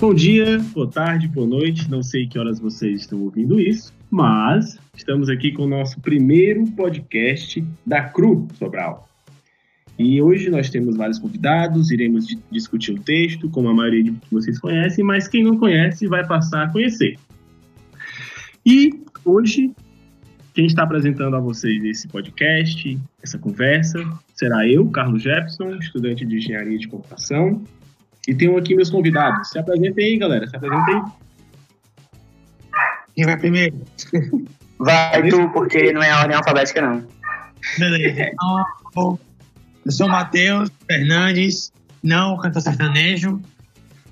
Bom dia, boa tarde, boa noite. Não sei que horas vocês estão ouvindo isso, mas estamos aqui com o nosso primeiro podcast da CRU Sobral. E hoje nós temos vários convidados, iremos discutir o texto, como a maioria de vocês conhecem, mas quem não conhece vai passar a conhecer. E hoje, quem está apresentando a vocês esse podcast, essa conversa, será eu, Carlos Jefferson, estudante de Engenharia de Computação, e tenho aqui meus convidados. Se apresentem aí, galera. Se apresentem aí. Quem vai primeiro? Vai tu, porque não é a ordem alfabética, não. Beleza. Então, eu sou o Matheus Fernandes, não cantor sertanejo.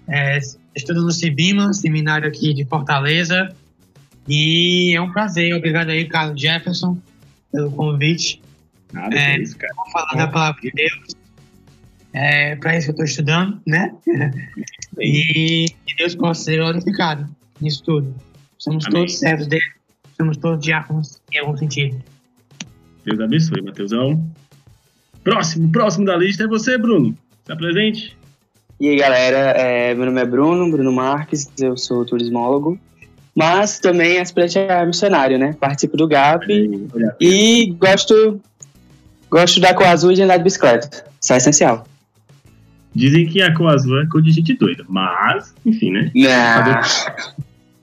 É, estudo no Cibima, seminário aqui de Fortaleza. E é um prazer. Obrigado aí, Carlos Jefferson, pelo convite. Nada, é, é isso, cara. Vou falar da palavra de Deus. É para isso que eu estou estudando, né? e que Deus possa ser glorificado nisso tudo. Somos Amém. todos servos dele, somos todos diáconos em algum sentido. Deus abençoe, Mateusão. Próximo, próximo da lista é você, Bruno. Está presente? E aí, galera, é, meu nome é Bruno, Bruno Marques, eu sou turismólogo, mas também aspirante a missionário, né? Participo do GAP e gosto, gosto da cor azul e de andar de bicicleta. Isso é essencial. Dizem que a azul é cor de gente doida, mas, enfim, né? Não,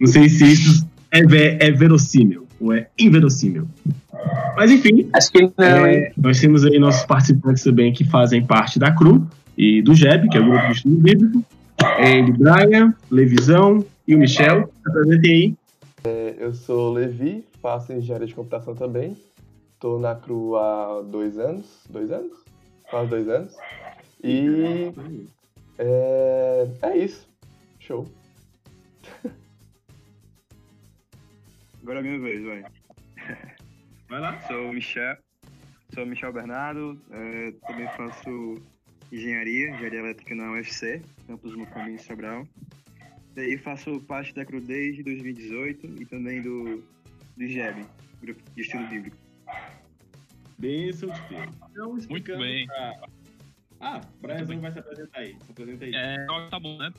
Não sei se isso é, é verossímil ou é inverossímil. Mas enfim, acho que não. É, nós temos aí nossos participantes também que fazem parte da CRU e do GEB, que é o Grupo de Estudo Bíblico. É ele, Brian, Levisão e o Michel. Apresentem aí. É, eu sou Levi, faço engenharia de computação também. Estou na CRU há dois anos. Dois anos? Quase dois anos. E é, é isso. Show. Agora é minha vez, vai. Vai lá. Sou o Michel, sou Michel Bernardo, é, também faço engenharia, engenharia elétrica na UFC, campus no Caminho Sobral. E faço parte da CRU desde 2018 e também do, do GEB, Grupo de Estudo Bíblico. Bênção de Deus. Então, Muito bem. Pra... Ah, o Brianzão vai se apresentar aí. Se apresenta aí. É, tá bom, né?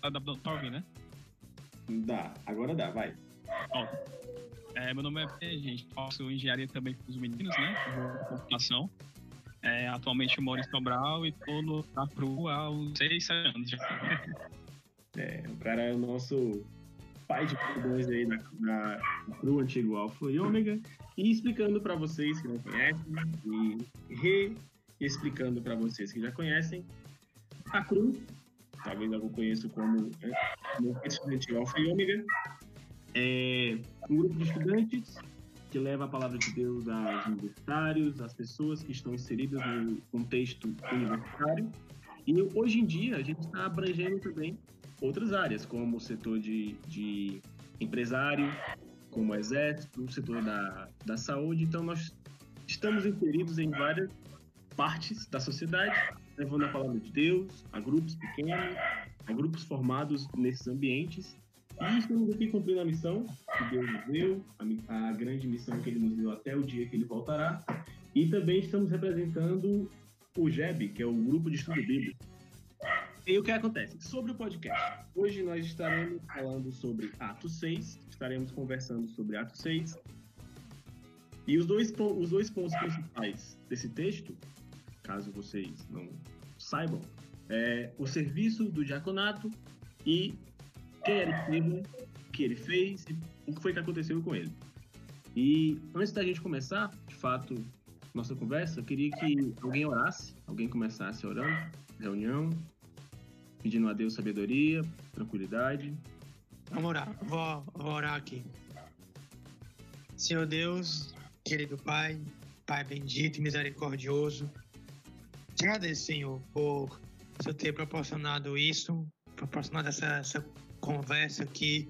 Tá, tá ouvindo, né? Dá, agora dá, vai. Ó, é, meu nome é P, gente. Faço engenharia também com os meninos, né? Computação. É, atualmente eu moro em Sobral e tô no, na CRU há uns 6, 7 anos já. É, o cara é o nosso pai de dois aí na CRU, antigo Alpha e Ômega. E explicando para vocês que não conhecem e re explicando para vocês que já conhecem, a CRU, talvez algum conheça como é, estudante Alpha e Ômega, é um grupo de estudantes que leva a palavra de Deus aos universitários, às pessoas que estão inseridas no contexto universitário. E hoje em dia a gente está abrangendo também outras áreas, como o setor de, de empresário, como o exército, o setor da, da saúde. Então, nós estamos inseridos em várias partes da sociedade, levando a palavra de Deus a grupos pequenos, a grupos formados nesses ambientes. E estamos aqui cumprindo a missão que Deus nos deu, a, a grande missão que Ele nos deu até o dia que Ele voltará. E também estamos representando o GEB, que é o Grupo de Estudo Bíblico. E o que acontece? Sobre o podcast. Hoje nós estaremos falando sobre Atos 6, estaremos conversando sobre Atos 6. E os dois, os dois pontos principais desse texto, caso vocês não saibam, é o serviço do diaconato e quem era o que ele fez e o que foi que aconteceu com ele. E antes da gente começar, de fato, nossa conversa, eu queria que alguém orasse, alguém começasse orando, reunião, pedindo a Deus sabedoria, tranquilidade. Vamos orar, vou, vou orar aqui. Senhor Deus, querido Pai, Pai bendito e misericordioso, te agradeço, Senhor, por você ter proporcionado isso, proporcionado essa, essa conversa aqui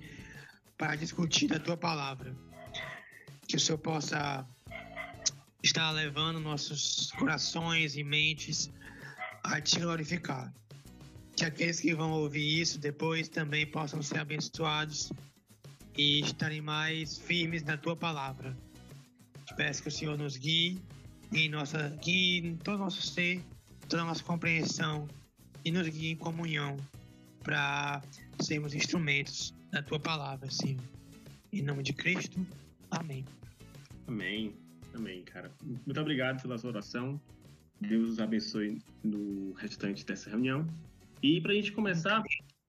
para discutir a tua palavra. Que o Senhor possa estar levando nossos corações e mentes a te glorificar que aqueles que vão ouvir isso depois também possam ser abençoados e estarem mais firmes na tua palavra. Te peço que o Senhor nos guie em nossa guie em todo nosso ser, toda nossa compreensão e nos guie em comunhão para sermos instrumentos da tua palavra, Senhor. Em nome de Cristo, amém. Amém. Amém, cara. Muito obrigado pela sua oração. Deus os abençoe no restante dessa reunião. E para a gente começar,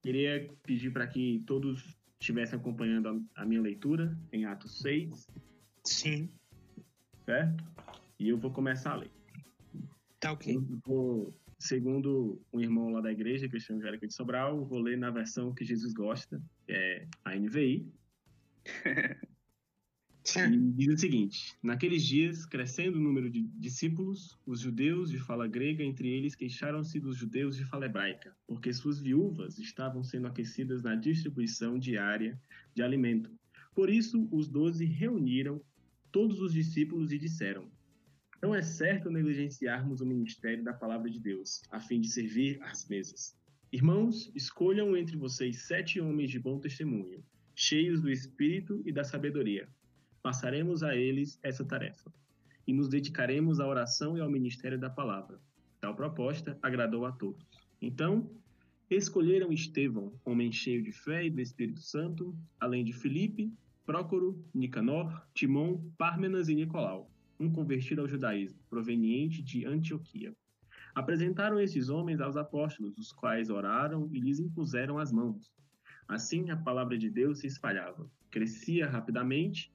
queria pedir para que todos estivessem acompanhando a minha leitura em Atos 6. Sim. Certo? E eu vou começar a ler. Tá ok. Vou, segundo um irmão lá da igreja, Cristiano Angélica de Sobral, vou ler na versão que Jesus gosta, que é a NVI. Diz o seguinte: Naqueles dias, crescendo o número de discípulos, os judeus de fala grega entre eles queixaram-se dos judeus de fala hebraica, porque suas viúvas estavam sendo aquecidas na distribuição diária de alimento. Por isso, os doze reuniram todos os discípulos e disseram: Não é certo negligenciarmos o ministério da palavra de Deus, a fim de servir às mesas. Irmãos, escolham entre vocês sete homens de bom testemunho, cheios do espírito e da sabedoria passaremos a eles essa tarefa e nos dedicaremos à oração e ao ministério da palavra. Tal proposta agradou a todos. Então, escolheram Estevão, homem cheio de fé e do Espírito Santo, além de Filipe, Prócoro, Nicanor, Timon, Pármenas e Nicolau, um convertido ao judaísmo, proveniente de Antioquia. Apresentaram esses homens aos apóstolos, os quais oraram e lhes impuseram as mãos. Assim a palavra de Deus se espalhava, crescia rapidamente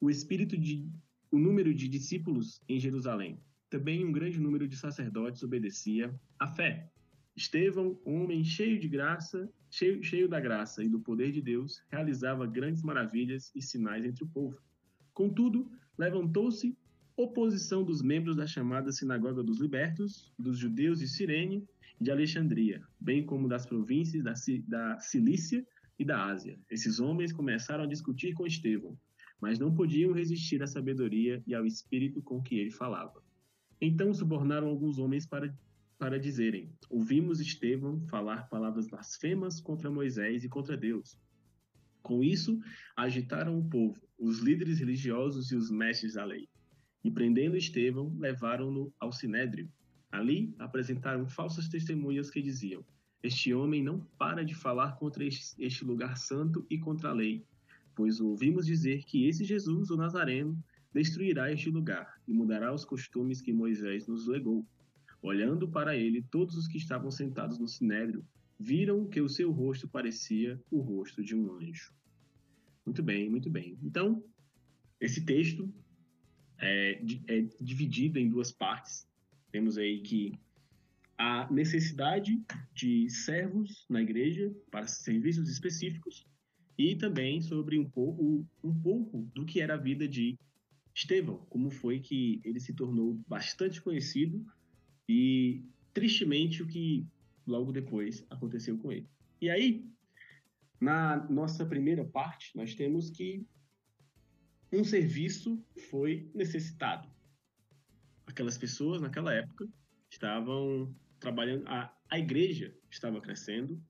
o espírito de o número de discípulos em Jerusalém. Também um grande número de sacerdotes obedecia à fé. Estevão, homem cheio de graça, cheio, cheio da graça e do poder de Deus, realizava grandes maravilhas e sinais entre o povo. Contudo, levantou-se oposição dos membros da chamada Sinagoga dos Libertos, dos judeus de Cirene e de Alexandria, bem como das províncias da, da Cilícia e da Ásia. Esses homens começaram a discutir com Estevão mas não podiam resistir à sabedoria e ao espírito com que ele falava. Então subornaram alguns homens para, para dizerem: Ouvimos Estevão falar palavras blasfemas contra Moisés e contra Deus. Com isso, agitaram o povo, os líderes religiosos e os mestres da lei. E prendendo Estevão, levaram-no ao sinédrio. Ali apresentaram falsas testemunhas que diziam: Este homem não para de falar contra este lugar santo e contra a lei pois ouvimos dizer que esse Jesus, o Nazareno, destruirá este lugar e mudará os costumes que Moisés nos legou. Olhando para ele, todos os que estavam sentados no sinédrio viram que o seu rosto parecia o rosto de um anjo. Muito bem, muito bem. Então, esse texto é, é dividido em duas partes. Temos aí que a necessidade de servos na igreja para serviços específicos e também sobre um pouco, um pouco do que era a vida de Estevão, como foi que ele se tornou bastante conhecido e tristemente o que logo depois aconteceu com ele. E aí, na nossa primeira parte, nós temos que um serviço foi necessitado. Aquelas pessoas naquela época estavam trabalhando, a, a igreja estava crescendo,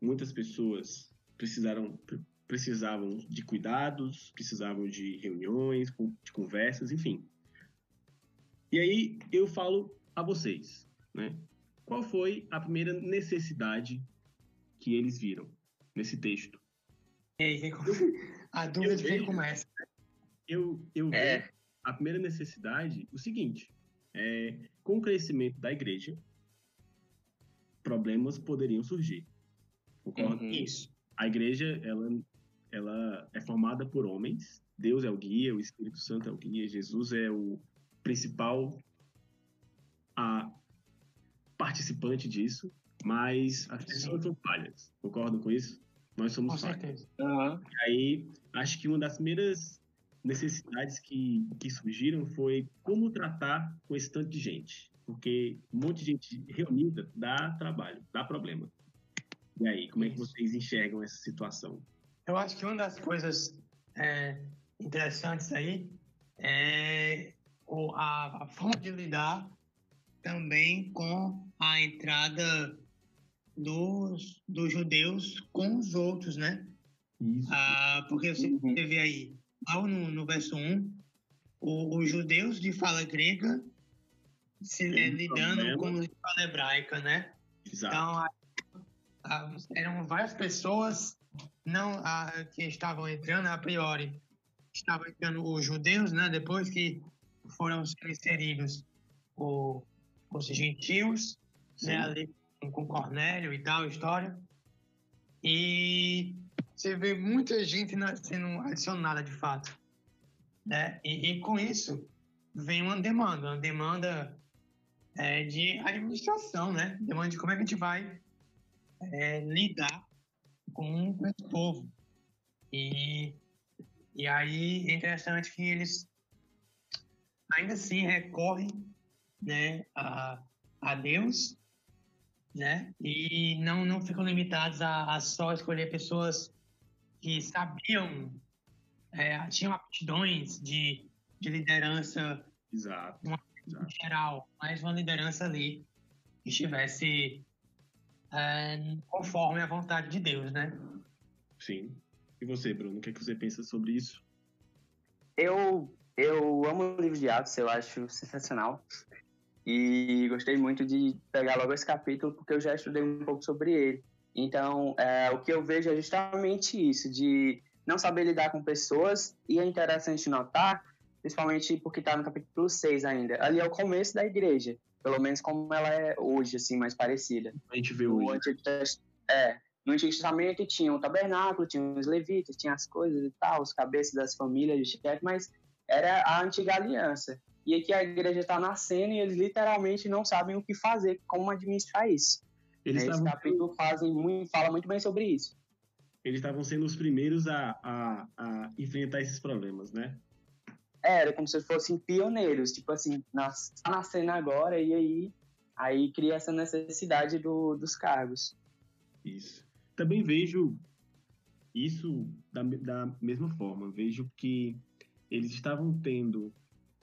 muitas pessoas precisaram precisavam de cuidados, precisavam de reuniões, de conversas, enfim. E aí eu falo a vocês, né? Qual foi a primeira necessidade que eles viram nesse texto? a dúvida de quem começa. Eu, eu é. vejo a primeira necessidade o seguinte: é, com o crescimento da igreja, problemas poderiam surgir. Concordo? Uhum. Isso a igreja ela, ela é formada por homens. Deus é o guia, o Espírito Santo é o guia, Jesus é o principal a participante disso, mas as pessoas são falhas. Concordam com isso? Nós somos com falhas. Certeza. Uhum. E aí, acho que uma das primeiras necessidades que, que surgiram foi como tratar com esse tanto de gente. Porque um monte de gente reunida dá trabalho, dá problema. E aí, como é que vocês enxergam essa situação? Eu acho que uma das coisas é, interessantes aí é a, a forma de lidar também com a entrada dos, dos judeus com os outros, né? Isso. Ah, porque você uhum. teve aí, ao no, no verso 1, o, os judeus de fala grega se, é, lidando problema. com a escola hebraica, né? Exato. Então, a- a- eram várias pessoas não a, que estavam entrando a priori. Estavam entrando os judeus, né? Depois que foram inseridos o- os gentios, Sim. né? Ali com Cornélio e tal, história. E você vê muita gente sendo adicionada de fato, né? E, e com isso vem uma demanda, uma demanda é, de administração, né? Demanda de como é que a gente vai é, lidar com esse povo. E, e aí é interessante que eles ainda assim recorrem né, a, a Deus, né? E não, não ficam limitados a, a só escolher pessoas que sabiam, é, tinham aptidões de, de liderança Exato. em geral, mas uma liderança ali que estivesse é, conforme a vontade de Deus, né? Sim. E você, Bruno, o que, é que você pensa sobre isso? Eu, eu amo o livro de Atos, eu acho sensacional. E gostei muito de pegar logo esse capítulo, porque eu já estudei um pouco sobre ele. Então, é, o que eu vejo é justamente isso, de não saber lidar com pessoas, e é interessante notar, principalmente porque está no capítulo 6 ainda. Ali é o começo da igreja, pelo menos como ela é hoje, assim, mais parecida. A gente vê hoje. É, no Antigo Testamento tinha o tabernáculo, tinha os levitas, tinha as coisas e tal, os cabeças das famílias de chefe, mas era a antiga aliança. E aqui a igreja está nascendo e eles literalmente não sabem o que fazer, como administrar isso. Eles Esse estavam capítulo fazem muito, fala muito bem sobre isso. eles estavam sendo os primeiros a, a, a enfrentar esses problemas, né? Era como se fossem pioneiros, tipo assim, nas, nascendo agora e aí, aí cria essa necessidade do, dos cargos. Isso. Também vejo isso da, da mesma forma. Vejo que eles estavam tendo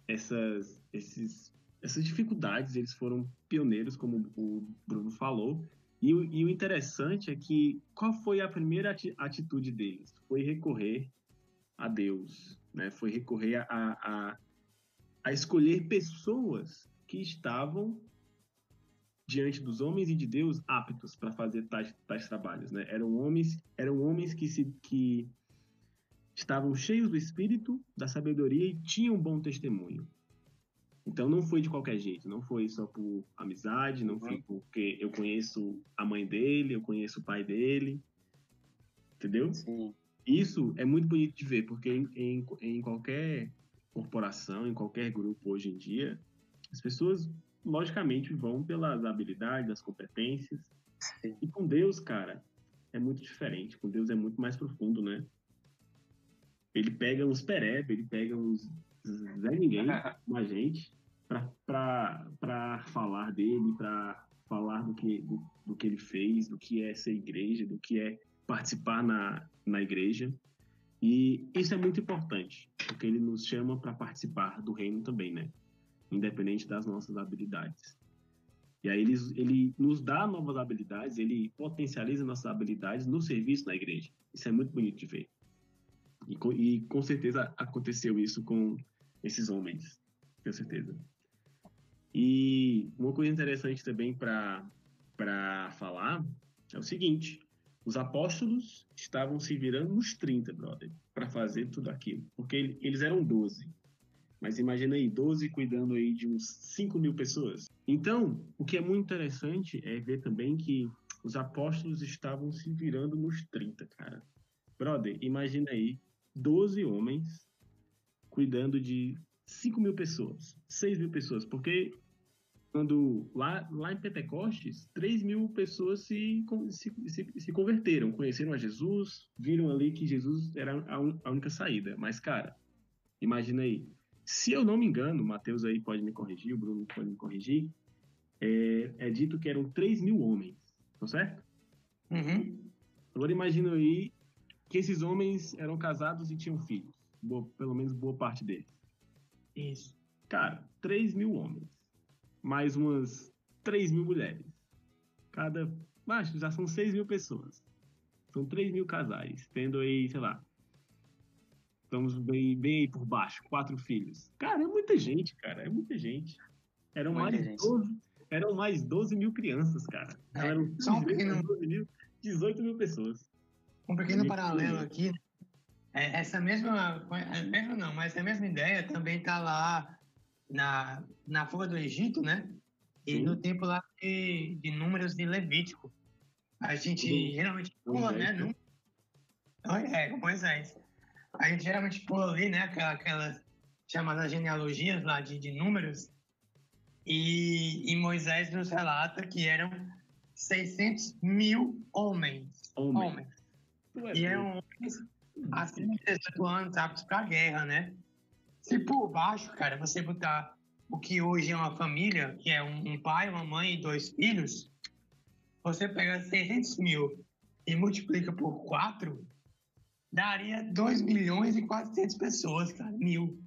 essas, esses, essas dificuldades, eles foram pioneiros, como o Bruno falou. E, o- e o interessante é que qual foi a primeira ati- atitude deles? Foi recorrer a Deus, né? Foi recorrer a, a, a escolher pessoas que estavam diante dos homens e de Deus aptos para fazer tais, tais trabalhos, né? Eram homens, eram homens que se que estavam cheios do espírito, da sabedoria e tinham bom testemunho. Então não foi de qualquer jeito, não foi só por amizade, não foi porque eu conheço a mãe dele, eu conheço o pai dele, entendeu? Sim. Isso é muito bonito de ver, porque em, em, em qualquer corporação, em qualquer grupo hoje em dia, as pessoas, logicamente, vão pelas habilidades, as competências. Sim. E com Deus, cara, é muito diferente. Com Deus é muito mais profundo, né? Ele pega uns perebe, ele pega uns Zé Ninguém, com a gente, pra falar dele, pra falar do que, do, do que ele fez, do que é ser igreja, do que é participar na, na igreja. E isso é muito importante, porque ele nos chama para participar do reino também, né? Independente das nossas habilidades. E aí ele, ele nos dá novas habilidades, ele potencializa nossas habilidades no serviço na igreja. Isso é muito bonito de ver. E e com certeza aconteceu isso com esses homens, tenho certeza. E uma coisa interessante também para falar é o seguinte: os apóstolos estavam se virando nos 30, brother, para fazer tudo aquilo. Porque ele- eles eram 12. Mas imagina aí, 12 cuidando aí de uns 5 mil pessoas. Então, o que é muito interessante é ver também que os apóstolos estavam se virando nos 30, cara. Brother, imagina aí, 12 homens cuidando de 5 mil pessoas, 6 mil pessoas, porque quando lá, lá em Pentecostes, 3 mil pessoas se, se, se, se converteram, conheceram a Jesus, viram ali que Jesus era a, un- a única saída. Mas, cara, imagina aí, se eu não me engano, o Matheus aí pode me corrigir, o Bruno pode me corrigir, é, é dito que eram 3 mil homens, tá certo? Uhum. Agora imagina aí que esses homens eram casados e tinham filhos, boa- pelo menos boa parte deles. Isso. Cara, 3 mil homens, mais umas 3 mil mulheres. Cada. Macho, já são 6 mil pessoas. São 3 mil casais, tendo aí, sei lá. Estamos bem, bem aí por baixo, quatro filhos. Cara, é muita gente, cara, é muita gente. Eram Muita mais, gente. 12, eram mais 12 mil crianças, cara. É, Eram só um pequeno- 12 mil, 18 mil pessoas. Um pequeno paralelo aqui. É, essa mesma, é, mesmo não, mas essa mesma ideia também está lá na, na fuga do Egito, né? E Sim. no tempo lá de, de números de Levítico. A gente Do- geralmente pula, Moisés, né? né? num- É, com Moisés. A gente geralmente pula ali, né? Aquela, aquelas chamadas genealogias lá de, de números. E, e Moisés nos relata que eram 600 mil homens. Homens. homens. É E eram homens acima de 18 anos aptos para guerra, né? Se por baixo, cara, você botar o que hoje é uma família, que é um, um pai, uma mãe e dois filhos, você pega 600 mil e multiplica por 4, daria 2 milhões e 400 pessoas, cara, mil.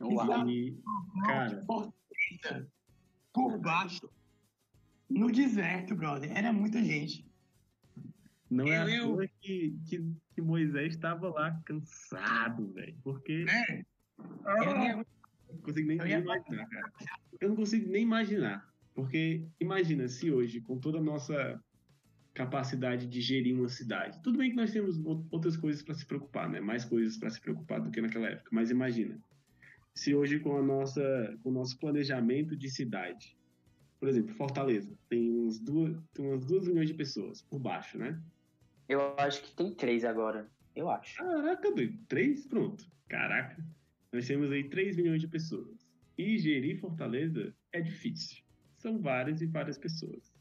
Uau. E, cara, Fortaleza, por baixo, no deserto, brother, era muita gente. não é Eu- que, que, que Moisés estava lá cansado, velho. Porque Né? Eu não consigo nem Eu ia- imaginar, cara. Eu não consigo nem imaginar. Porque imagina se hoje, com toda a nossa capacidade de gerir uma cidade. Tudo bem que nós temos ou- outras coisas para se preocupar, né? Mais coisas para se preocupar do que naquela época. Mas imagina, se hoje com a nossa, com o nosso planejamento de cidade, por exemplo, Fortaleza tem uns duas, tem umas duas milhões de pessoas por baixo, né? Eu acho que tem três agora. Eu acho. Caraca, doido. Três? Pronto. Caraca. Nós temos aí 3 milhões de pessoas. E gerir Fortaleza é difícil. São várias e várias pessoas.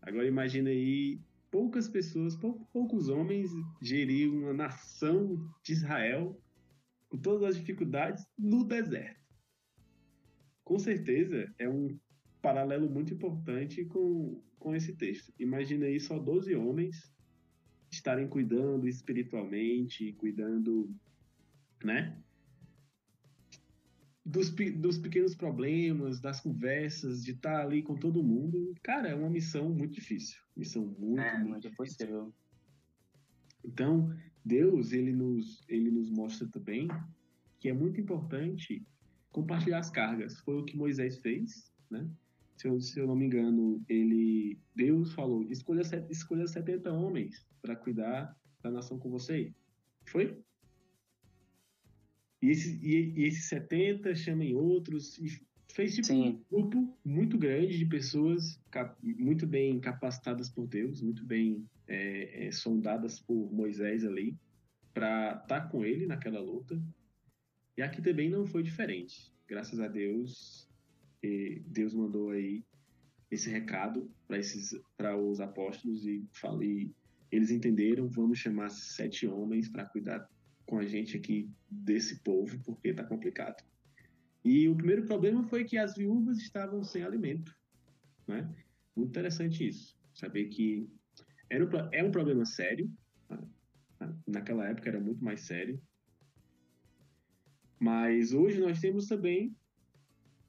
Agora imagina aí poucas pessoas, pou- poucos homens gerir uma nação de Israel com todas as dificuldades no deserto. Com certeza é um paralelo muito importante com, com esse texto. Imagina aí só 12 homens estarem cuidando espiritualmente, cuidando, né? Dos, dos pequenos problemas, das conversas, de estar ali com todo mundo. Cara, é uma missão muito difícil. Missão muito, É, muito possível. então, Deus, ele nos, ele nos mostra também que é muito importante compartilhar as cargas. Foi o que Moisés fez, né? Se eu, se eu não me engano, ele, Deus falou, escolha, set- escolha 70 homens para cuidar da nação com você. Foi? E, esse, e, e esses 70 chamem outros e fez tipo um grupo muito grande de pessoas muito bem capacitadas por Deus, muito bem é, é, sondadas por Moisés ali, para estar com ele naquela luta. E aqui também não foi diferente. Graças a Deus, Deus mandou aí esse recado para esses para os apóstolos e falei, eles entenderam, vamos chamar sete homens para cuidar com a gente aqui desse povo, porque tá complicado. E o primeiro problema foi que as viúvas estavam sem alimento, né? Muito interessante isso, saber que era um, é um problema sério, tá? naquela época era muito mais sério, mas hoje nós temos também,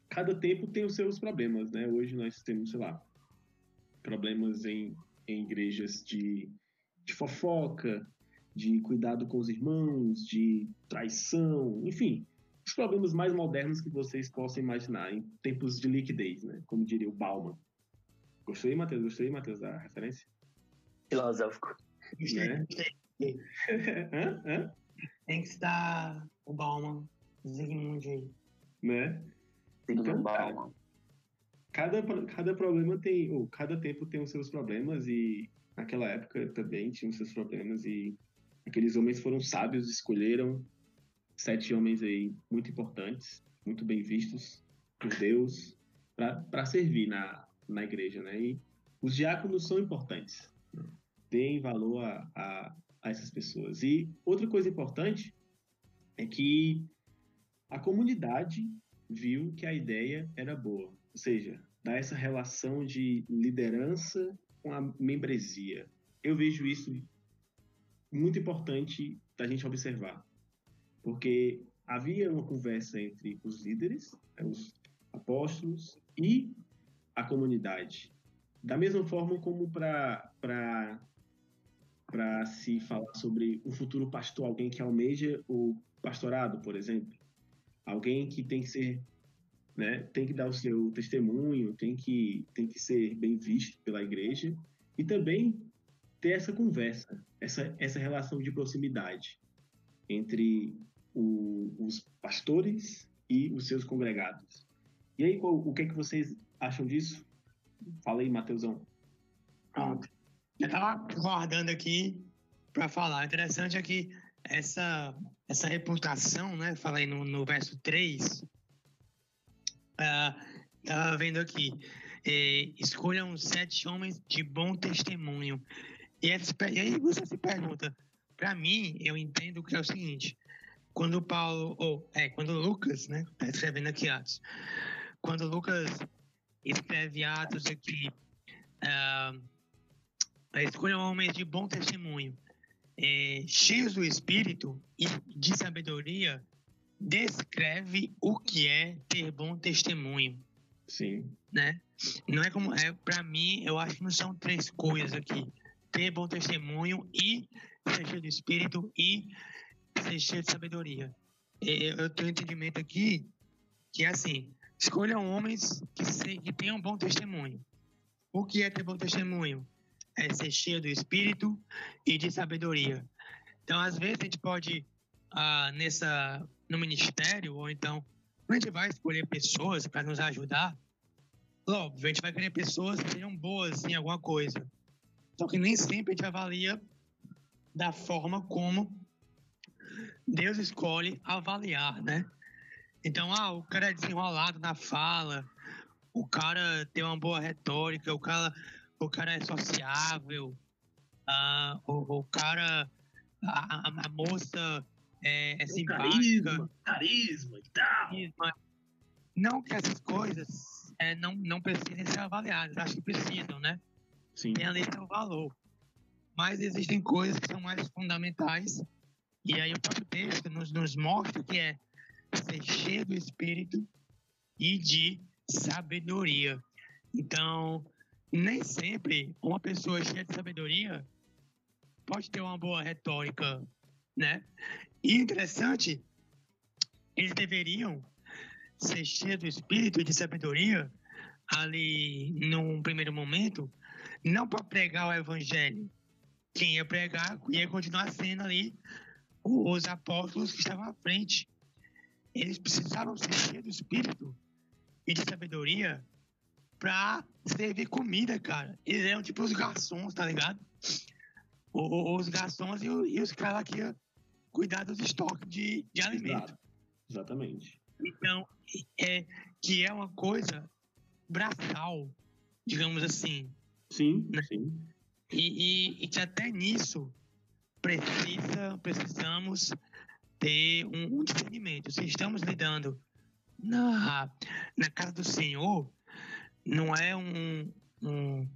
cada tempo tem os seus problemas, né? Hoje nós temos, sei lá, problemas em, em igrejas de, de fofoca, de cuidado com os irmãos, de traição, enfim, os problemas mais modernos que vocês possam imaginar em tempos de liquidez, né? Como diria o Bauman. Gostei, Matheus? Gostei, Matheus, da referência? Filosófico. Gostei, Né? Hã? Hã? Tem que estar o Bauman, Zygmunt aí. Né? Sigmund Então, cara, Bauman. cada, cada problema tem, ou cada tempo tem os seus problemas e naquela época também tinha os seus problemas e aqueles homens foram sábios, escolheram sete homens aí muito importantes, muito bem vistos por Deus para servir na, na igreja, né? E os diáconos são importantes, deem valor a, a, a essas pessoas. E outra coisa importante é que a comunidade viu que a ideia era boa, ou seja, dar essa relação de liderança com a membresia. Eu vejo isso muito importante da gente observar, porque havia uma conversa entre os líderes, né, os apóstolos e a comunidade, da mesma forma como para para se falar sobre um futuro pastor, alguém que almeja o pastorado, por exemplo, alguém que tem que ser né, tem que dar o seu testemunho, tem que, tem que ser bem visto pela igreja. E também ter essa conversa, essa, essa relação de proximidade entre o, os pastores e os seus congregados. E aí, o, o que é que vocês acham disso? Fala aí, Mateusão. Pronto. Eu estava guardando aqui para falar. Interessante é que essa, essa reputação, né? Falei no, no verso 3. Uh, tava vendo aqui. Eh, escolham sete homens de bom testemunho. E, aí você se pergunta, para mim, eu entendo que é o seguinte: quando Paulo, ou é, quando Lucas, né, tá escrevendo aqui Atos, quando Lucas escreve Atos aqui, uh, escolham homens de bom testemunho, é, cheios do Espírito e de sabedoria, descreve o que é ter bom testemunho. Sim. Né? Não é como é para mim, eu acho que não são três coisas aqui. Ter bom testemunho e ser cheio do Espírito e ser cheio de sabedoria. Eu tenho entendimento aqui que é assim, escolham homens que, se, que tenham bom testemunho. O que é ter bom testemunho? É ser cheio do Espírito e de sabedoria. Então, às vezes, a gente pode, ah, nessa, no ministério, ou então, a gente vai escolher pessoas para nos ajudar, óbvio, a gente vai querer pessoas que sejam boas em alguma coisa. Só que nem sempre a gente avalia da forma como Deus escolhe avaliar, né? Então, ah, o cara é desenrolado na fala, o cara tem uma boa retórica, o cara, o cara é sociável, ah, o, o cara, a, a moça é, é simpática. Carisma, carisma e tal. Carisma. Não que essas coisas é, não, não precisem ser avaliadas, acho que precisam, né? Sim. Tem ali seu valor. Mas existem coisas que são mais fundamentais e aí o próprio texto nos, nos mostra que é ser cheio do Espírito e de sabedoria. Então, nem sempre uma pessoa cheia de sabedoria pode ter uma boa retórica, né? E interessante, eles deveriam ser cheios do Espírito e de sabedoria ali num primeiro momento, não para pregar o Evangelho. Quem ia pregar ia continuar sendo ali os apóstolos que estavam à frente. Eles precisavam ser cheios do Espírito e de sabedoria para servir comida, cara. Eles eram tipo os garçons, tá ligado? Os garçons e, os caras que iam cuidar dos estoques de, de alimento. Exatamente. Então, é, que é uma coisa braçal, digamos assim. Sim, né? sim. E, e, e que até nisso precisa, precisamos ter um, um discernimento. Se estamos lidando na, na casa do Senhor, não é um, um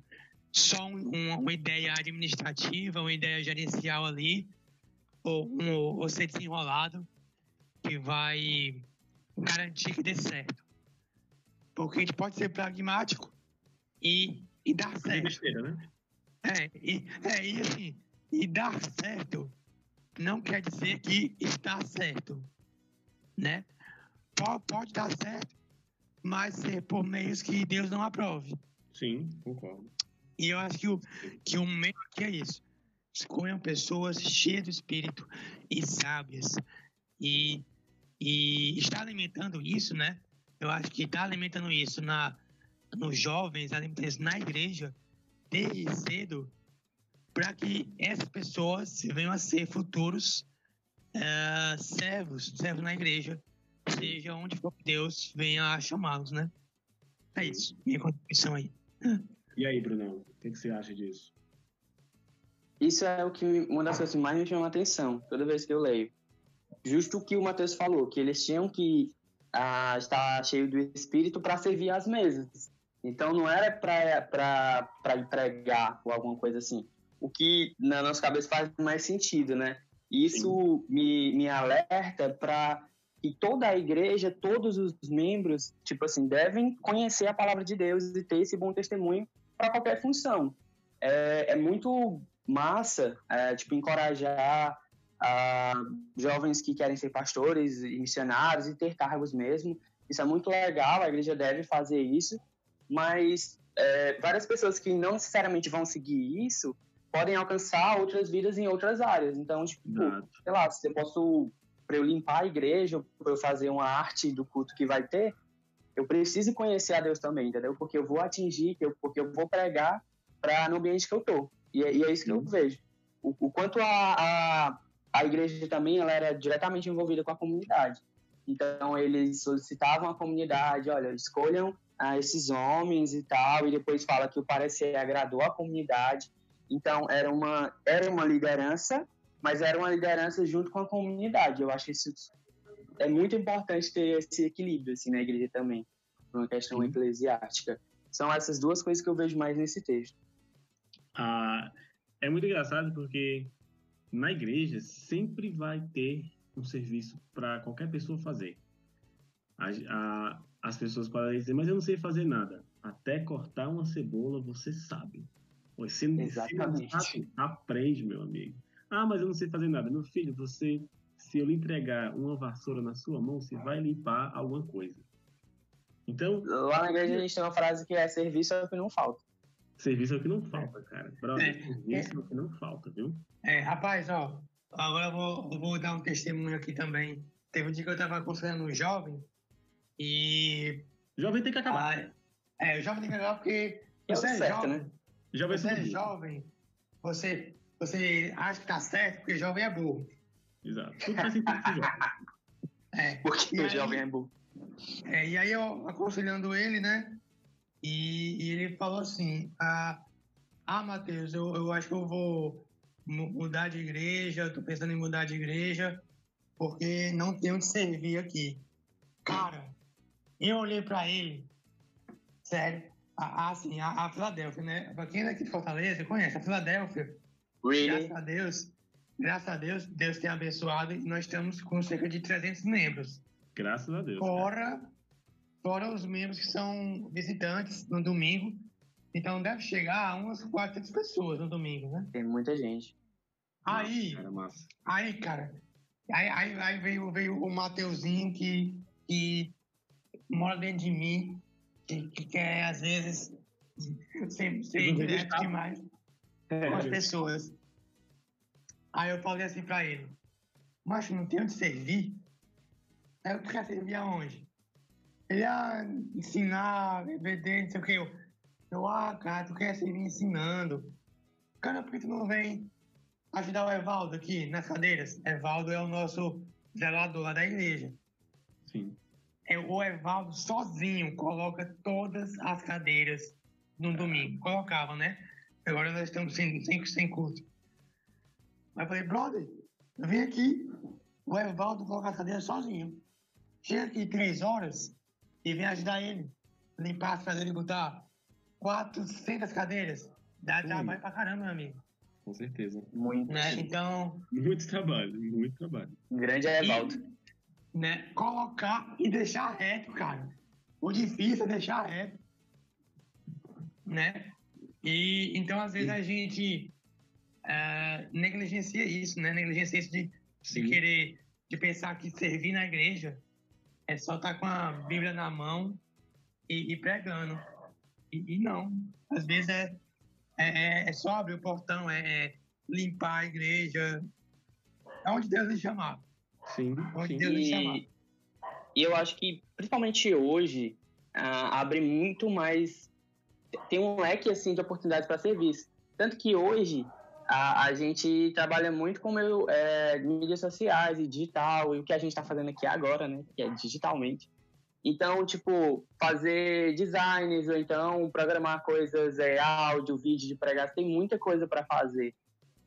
só um, uma ideia administrativa, uma ideia gerencial ali, ou, um, ou ser desenrolado, que vai garantir que dê certo. Porque a gente pode ser pragmático e, e dar certo. Besteira, né? É, e, é, e assim, e dar certo não quer dizer que está certo, né? Pode, pode dar certo, mas ser por meios que Deus não aprove. Sim, concordo. E eu acho que o, que o meio aqui é isso. Escolham pessoas cheias do Espírito e sábias. E, e está alimentando isso, né? Eu acho que está alimentando isso na, nos jovens, na igreja, desde cedo, para que essas pessoas venham a ser futuros uh, servos, servos na igreja, seja onde for que Deus venha a chamá-los, né? É isso, minha contribuição aí. E aí, Brunão, o que, você acha disso? Isso é o que uma das coisas que mais me chama a atenção toda vez que eu leio. Justo o que o Mateus falou, que eles tinham que ah, estar cheio do Espírito para servir as mesas. Então não era para empregar ou alguma coisa assim o que na nossa cabeça faz mais sentido, né? Isso me, me alerta para que toda a igreja, todos os membros, tipo assim, devem conhecer a palavra de Deus e ter esse bom testemunho para qualquer função. É, é muito massa, é, tipo, encorajar a jovens que querem ser pastores e missionários e ter cargos mesmo, Isso é muito legal, a igreja deve fazer isso, mas é, várias pessoas que não necessariamente vão seguir isso podem alcançar outras vidas em outras áreas. Então, tipo, Exato. sei lá, se eu posso, para eu limpar a igreja, para eu fazer uma arte do culto que vai ter, eu preciso conhecer a Deus também, entendeu? Porque eu vou atingir, porque eu vou pregar para no ambiente que eu tô. E, é- e é isso que eu vejo. O, o quanto a, a, a igreja também ela era diretamente envolvida com a comunidade. Então, eles solicitavam à comunidade, olha, escolham ah, esses homens e tal, e depois fala que o parecer agradou a comunidade. Então, era uma, era uma liderança, mas era uma liderança junto com a comunidade. Eu acho isso é muito importante ter esse equilíbrio assim, na igreja também, uma questão Sim. eclesiástica. São essas duas coisas que eu vejo mais nesse texto. Ah, é muito engraçado porque na igreja sempre vai ter um serviço para qualquer pessoa fazer. A- a- as pessoas podem dizer, mas eu não sei fazer nada. Até cortar uma cebola você sabe. Você não, sabe, aprende, meu amigo. Ah, mas eu não sei fazer nada. Meu filho, você, se eu lhe entregar uma vassoura na sua mão, você vai limpar alguma coisa. Então, Lá na igreja a gente tem uma frase que é serviço é o que não falta. serviço é o que não falta, cara. Brother, É. serviço é o que não falta, viu? É, rapaz, ó, agora eu vou, eu vou dar um testemunho aqui também. Teve um dia que eu tava aconselhando um jovem e. Jovem tem que acabar. ah, é, o jovem tem que acabar porque É você é, certo, jovem, né? Jovem você é jovem, você, você acha que tá certo porque jovem é burro. Exato. Tudo faz sentido pro jovem. É, Porque E o aí- jovem é burro. É, e aí eu aconselhando ele, né? E, e ele falou assim: Ah, ah Matheus, eu, eu acho que eu vou mu- mudar de igreja, eu tô pensando em mudar de igreja, porque não tem onde servir aqui. Cara, eu olhei pra ele, sério, a, a- assim, a, a Filadélfia, né? Pra quem é daqui de Fortaleza, conhece a Filadélfia, Really? graças a Deus, graças a Deus, Deus tem abençoado e nós estamos com cerca de 300 membros. Graças a Deus. cara. Fora, fora os membros que são visitantes no domingo. Então deve chegar a umas 400 pessoas no domingo, né? Tem muita gente. Aí, Cara, massa. aí, cara, aí, aí, aí veio, veio o Mateuzinho que, que mora dentro de mim, que, que quer, às vezes, ser, ser direto demais com as pessoas. Aí eu falei assim pra ele, macho, não tem onde servir? Aí eu tu quer servir aonde? Ele, ah, ensinar, beber, não sei o que. Eu, eu, ah, cara, tu quer servir ensinando. Cara, por que tu não vem ajudar o Evaldo aqui nas cadeiras? Evaldo é o nosso zelador lá da igreja. Sim. É, o Evaldo sozinho coloca todas as cadeiras no domingo. Colocava, né? Agora nós estamos sem, sem, sem culto. Mas eu falei, brother, vem aqui. O Evaldo coloca as cadeiras sozinho. Chega aqui três horas e vem ajudar ele. Limpar as cadeiras e botar 400 cadeiras. Dá trabalho pra caramba, meu amigo. Com certeza. Muito. Né? Então, Muito trabalho, muito trabalho. Grande é Evaldo. e, né, colocar e deixar reto, cara. O difícil é deixar reto. Né? E então, às vezes, a gente eh, negligencia isso, né? Negligencia isso de, Sim. querer, de pensar que servir na igreja é só estar com a Bíblia na mão e, e pregando. E, e não. Às vezes é, é, é- é só abrir o portão, é, é limpar a igreja. É onde Deus lhe chamar. Sim, sim. E, e eu acho que, principalmente hoje, ah, abre muito mais. Tem um leque assim, de oportunidades para serviço. Tanto que hoje a, a gente trabalha muito com meu, é, mídias sociais e digital, e o que a gente está fazendo aqui agora, né? Que é digitalmente. Então, tipo, fazer designs, ou então programar coisas, é, áudio, vídeo de pregação, tem muita coisa para fazer.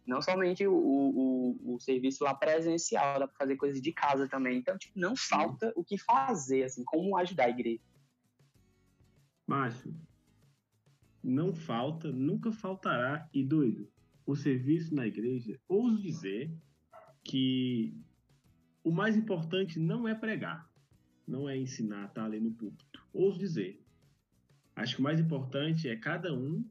Não somente o, o, o serviço lá presencial, dá para fazer coisas de casa também. Então, tipo, não falta o que fazer, assim, como ajudar a igreja. Macho, não falta, nunca faltará. E doido, o serviço na igreja, ouso dizer que o mais importante não é pregar, não é ensinar, estar ali no púlpito. Ouso dizer. Acho que o mais importante é cada um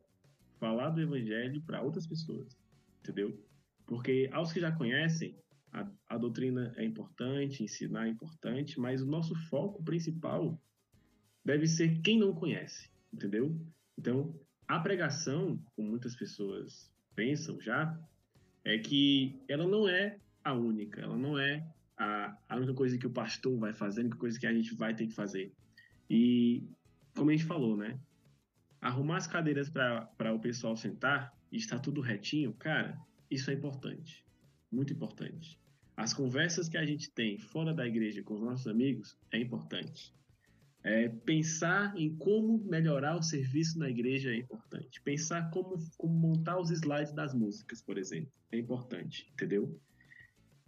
falar do evangelho para outras pessoas, entendeu? Porque aos que já conhecem, a, a doutrina é importante, ensinar é importante, mas o nosso foco principal deve ser quem não conhece, entendeu? Então, a pregação, como muitas pessoas pensam já, é que ela não é a única, ela não é a, a única coisa que o pastor vai fazer, a única coisa que a gente vai ter que fazer. E, como a gente falou, né? Arrumar as cadeiras para o pessoal sentar e estar tudo retinho, cara, isso é importante. Muito importante. As conversas que a gente tem fora da igreja com os nossos amigos é importante. É, pensar em como melhorar o serviço na igreja é importante. Pensar como, como montar os slides das músicas, por exemplo, é importante, entendeu?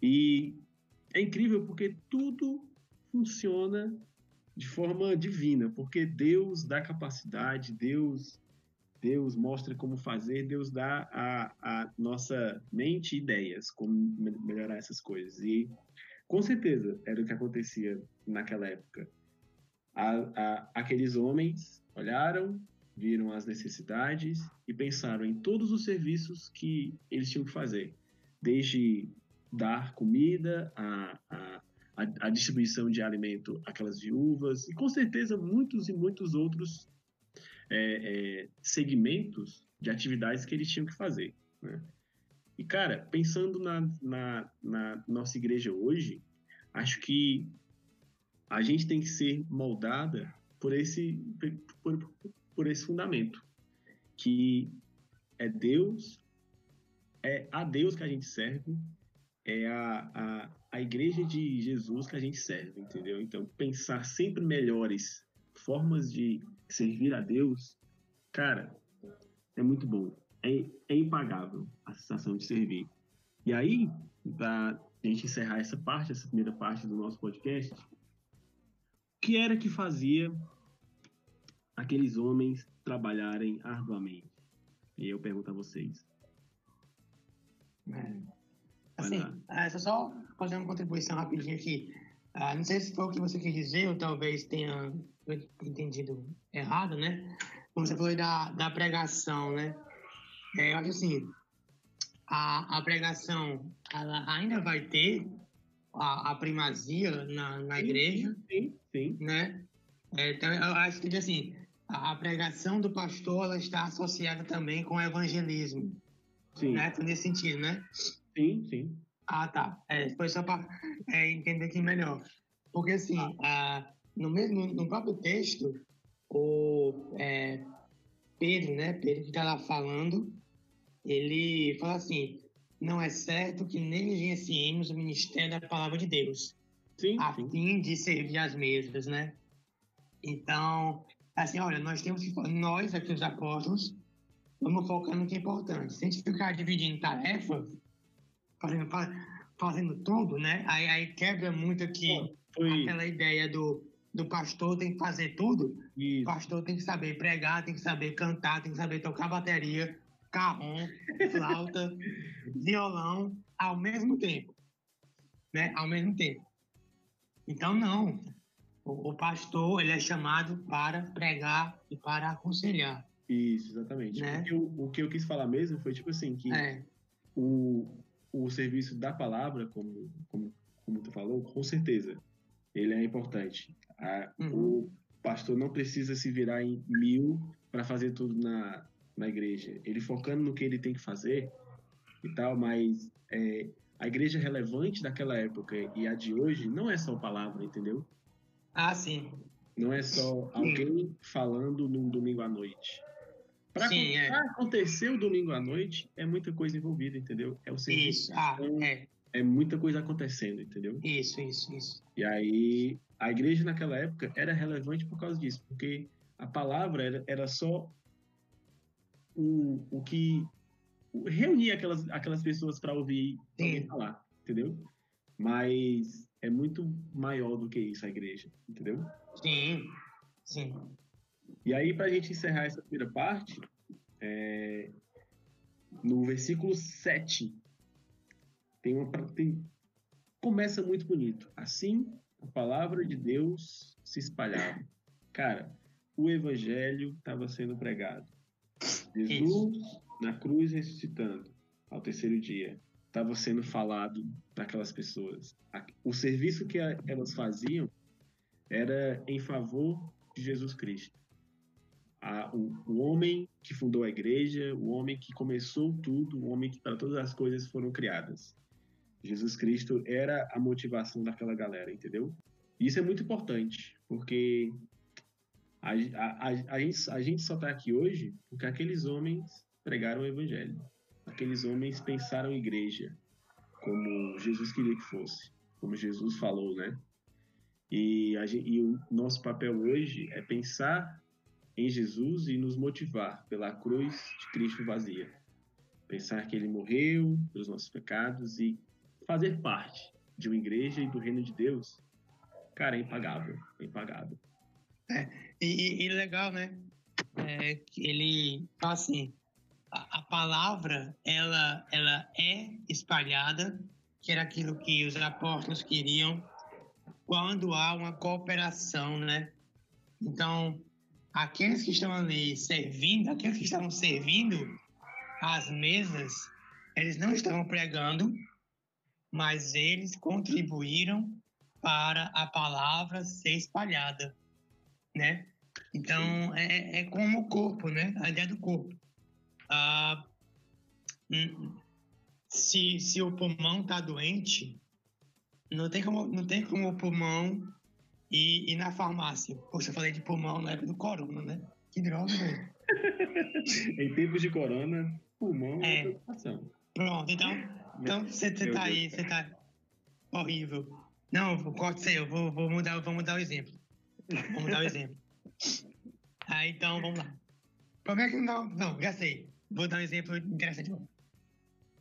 E é incrível porque tudo funciona de forma divina, porque Deus dá capacidade, Deus Deus mostra como fazer, Deus dá a, a nossa mente ideias como melhorar essas coisas. E com certeza era o que acontecia naquela época. A, a, aqueles homens olharam, viram as necessidades e pensaram em todos os serviços que eles tinham que fazer, desde dar comida, a, a, a, distribuição de alimento àquelas viúvas, e com certeza muitos e muitos outros é, é, segmentos de atividades que eles tinham que fazer. Né? E, cara, pensando na, na, na, nossa igreja hoje, acho que a gente tem que ser moldada por esse, por, por esse fundamento, que é Deus, é a Deus que a gente serve, é a, a, a igreja de Jesus que a gente serve, entendeu? Então, pensar sempre melhores formas de servir a Deus, cara, é muito bom. É, é impagável a sensação de servir. E aí, para a gente encerrar essa parte, essa primeira parte do nosso podcast, o que era que fazia aqueles homens trabalharem arduamente? E eu pergunto a vocês. É. Assim, é, só fazer uma contribuição rapidinho aqui. Ah, não sei se foi o que você quis dizer, ou talvez tenha entendido errado, né? Como você falou da, da pregação, né? É, eu acho assim, a, a pregação ela ainda vai ter a, a primazia na, na igreja, sim, sim. né? É, então, eu acho que, assim, a, a, pregação do pastor ela está associada também com o evangelismo, sim. né? Nesse sentido, né? Sim, sim. Ah, tá. É, foi só para é, entender aqui melhor. Porque, assim, ah, no, mesmo, no próprio texto, o é, Pedro, né? Pedro que está lá falando, ele fala assim: não é certo que negligenciemos o ministério da palavra de Deus, sim, a sim. fim de servir as mesas, né? Então, assim, olha, nós temos que, nós aqui os apóstolos, vamos focar no que é importante. Se a gente ficar dividindo tarefas, fazendo, fazendo tudo, né? Aí, aí quebra muito aqui Foi... aquela ideia do, do pastor tem que fazer tudo. Isso. O pastor tem que saber pregar, tem que saber cantar, tem que saber tocar bateria, carrom, flauta, violão, ao mesmo tempo. Né? Ao mesmo tempo. Então, não. O, o pastor, ele é chamado para pregar e para aconselhar. Isso, exatamente. Né? O, o, que eu quis falar mesmo foi, tipo assim, que é. o, o serviço da palavra, como, como, como tu falou, com certeza, ele é importante. A, uhum. O pastor não precisa se virar em mil para fazer tudo na, na igreja. Ele focando no que ele tem que fazer e tal, mas é, a igreja relevante daquela época e a de hoje não é só palavra, entendeu? Ah, sim. Não é só alguém falando num domingo à noite. Para é. acontecer o domingo à noite, é muita coisa envolvida, entendeu? É o serviço. Isso, ah, então, é. É muita coisa acontecendo, entendeu? Isso, isso, isso. E aí, a igreja naquela época era relevante por causa disso, porque a palavra era, era só o, o que reunia aquelas, aquelas pessoas para ouvir alguém falar, entendeu? Mas é muito maior do que isso a igreja, entendeu? Sim, sim. E aí, para a gente encerrar essa primeira parte, é, no versículo 7, tem uma, tem, começa muito bonito. Assim, a palavra de Deus se espalhava. Cara, o evangelho estava sendo pregado. Jesus Isso. na cruz ressuscitando ao terceiro dia. estava sendo falado daquelas pessoas. O serviço que elas faziam era em favor de Jesus Cristo. A, o, o, homem que fundou a igreja, o homem que começou tudo, o homem que para todas as coisas foram criadas. Jesus Cristo era a motivação daquela galera, entendeu? Isso é muito importante, porque a, a, a, a gente, a gente só está aqui hoje porque aqueles homens pregaram o evangelho. Aqueles homens pensaram igreja como Jesus queria que fosse, como Jesus falou, né? E, a, e o nosso papel hoje é pensar em Jesus e nos motivar pela cruz de Cristo vazia. Pensar que ele morreu pelos nossos pecados e fazer parte de uma igreja e do reino de Deus, cara, é impagável, é impagável. É, e, e legal, né? É, ele assim, a, a, palavra, ela, ela é espalhada, que era aquilo que os apóstolos queriam, quando há uma cooperação, né? Então, aqueles que estão ali servindo, aqueles que estavam servindo as mesas, eles não estavam pregando, mas eles contribuíram para a palavra ser espalhada, né? Então, é, é como o corpo, né? A ideia do corpo. Ah, se, se o pulmão está doente, não tem como, não tem como o pulmão ir, ir na farmácia. Poxa, eu falei de pulmão na época do corona, né? Que droga, velho. em tempos de corona, pulmão é, é preocupação. Pronto, então, então você tá aí, você tá horrível. Não, corte isso aí, eu vou, vou, mudar, vou mudar o exemplo. Vou mudar o exemplo. Aí, então, vamos lá. Como é que não... Não, já sei. Vou dar um exemplo interessante.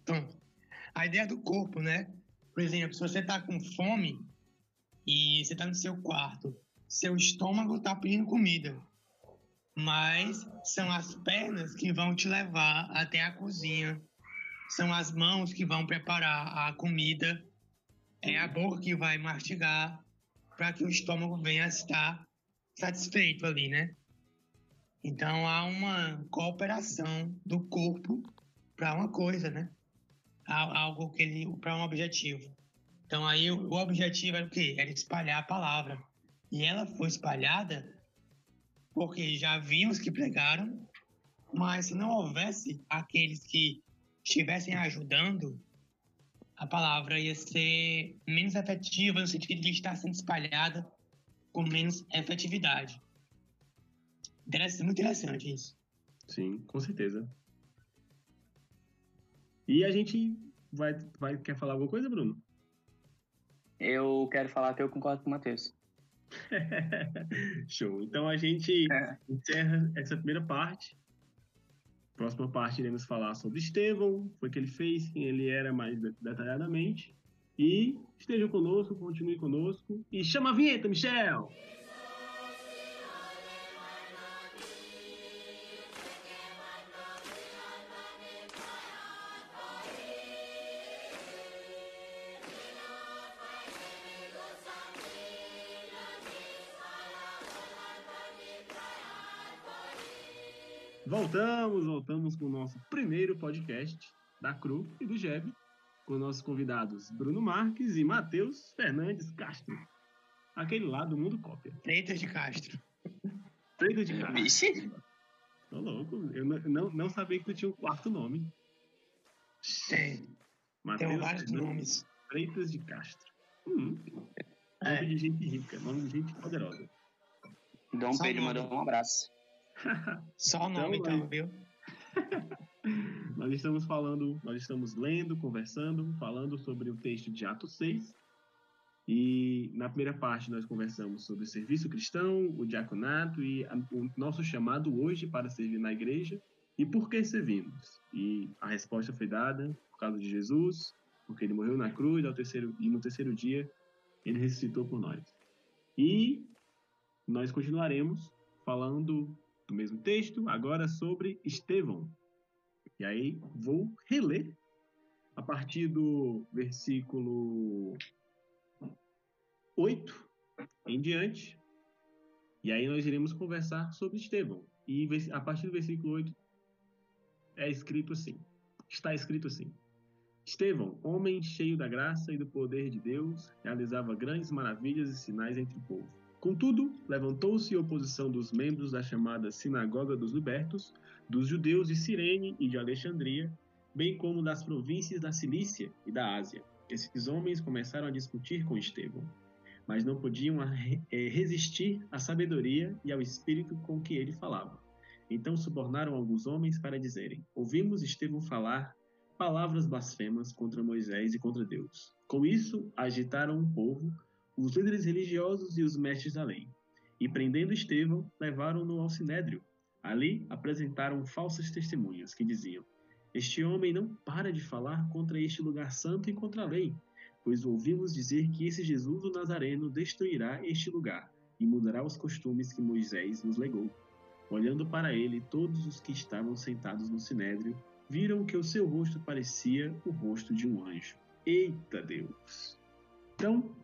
Pronto. A ideia do corpo, né? Por exemplo, se você está com fome e você está no seu quarto, seu estômago está pedindo comida, mas são as pernas que vão te levar até a cozinha, são as mãos que vão preparar a comida, é a boca que vai mastigar para que o estômago venha a estar satisfeito ali, né? Então há uma cooperação do corpo para uma coisa, né? algo que ele para um objetivo. Então aí o, objetivo era o quê? Era espalhar a palavra. E ela foi espalhada porque já haviam os que pregaram, mas se não houvesse aqueles que estivessem ajudando, a palavra ia ser menos efetiva no sentido de estar sendo espalhada com menos efetividade. Interessante, muito interessante isso. Sim, com certeza. E a gente vai, vai quer falar alguma coisa, Bruno? Eu quero falar que eu concordo com o Matheus. Show. Então a gente é. encerra essa primeira parte. Próxima parte iremos falar sobre Estevão, foi que ele fez, quem ele era mais detalhadamente. E esteja conosco, continue conosco. E chama a vinheta, Michel! Voltamos, voltamos com o nosso primeiro podcast da CRU e do GEB, com nossos convidados Bruno Marques e Matheus Fernandes Castro. Aquele lá do Mundo Cópia. Freitas de Castro. Freitas de Castro. Vixe. Tô louco, eu não, não, não, sabia que tu tinha um quarto nome. Tem. Mateus Tem vários Fernandes nomes. Freitas de Castro. Hum. É. Nome de gente rica, nome de gente poderosa. Dom Pedro mandou um abraço. Só o nome, então, então viu? nós estamos falando, nós estamos lendo, conversando, falando sobre o texto de Atos 6. E na primeira parte nós conversamos sobre o serviço cristão, o diaconato e a, o nosso chamado hoje para servir na igreja e por que servimos. E a resposta foi dada por causa de Jesus, porque ele morreu na cruz ao terceiro, e no terceiro dia ele ressuscitou por nós. E nós continuaremos falando do mesmo texto, agora sobre Estevão. E aí vou reler a partir do versículo 8 em diante. E aí nós iremos conversar sobre Estevão. E a partir do versículo 8 é escrito assim. Está escrito assim. Estevão, homem cheio da graça e do poder de Deus, realizava grandes maravilhas e sinais entre o povo. Contudo, levantou-se oposição dos membros da chamada Sinagoga dos Libertos, dos judeus de Cirene e de Alexandria, bem como das províncias da Cilícia e da Ásia. Esses homens começaram a discutir com Estevão, mas não podiam eh, resistir à sabedoria e ao espírito com que ele falava. Então subornaram alguns homens para dizerem: Ouvimos Estevão falar palavras blasfemas contra Moisés e contra Deus. Com isso, agitaram o povo, os líderes religiosos e os mestres da lei. E prendendo Estevão, levaram-no ao sinédrio. Ali apresentaram falsas testemunhas que diziam: este homem não para de falar contra este lugar santo e contra a lei, pois ouvimos dizer que esse Jesus o Nazareno destruirá este lugar e mudará os costumes que Moisés nos legou. Olhando para ele, todos os que estavam sentados no sinédrio viram que o seu rosto parecia o rosto de um anjo. Eita Deus! Então,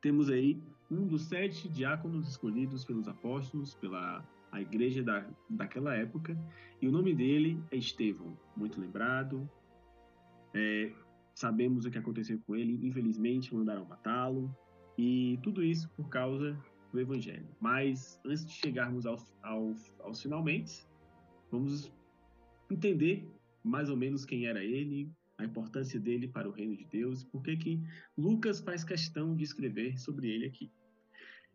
temos aí um dos sete diáconos escolhidos pelos apóstolos, pela a igreja da, daquela época, e o nome dele é Estevão, muito lembrado. É, sabemos o que aconteceu com ele, infelizmente mandaram matá-lo, e tudo isso por causa do Evangelho. Mas antes de chegarmos ao, ao, aos finalmente, vamos entender mais ou menos quem era ele, a importância dele para o reino de Deus, por que que Lucas faz questão de escrever sobre ele aqui.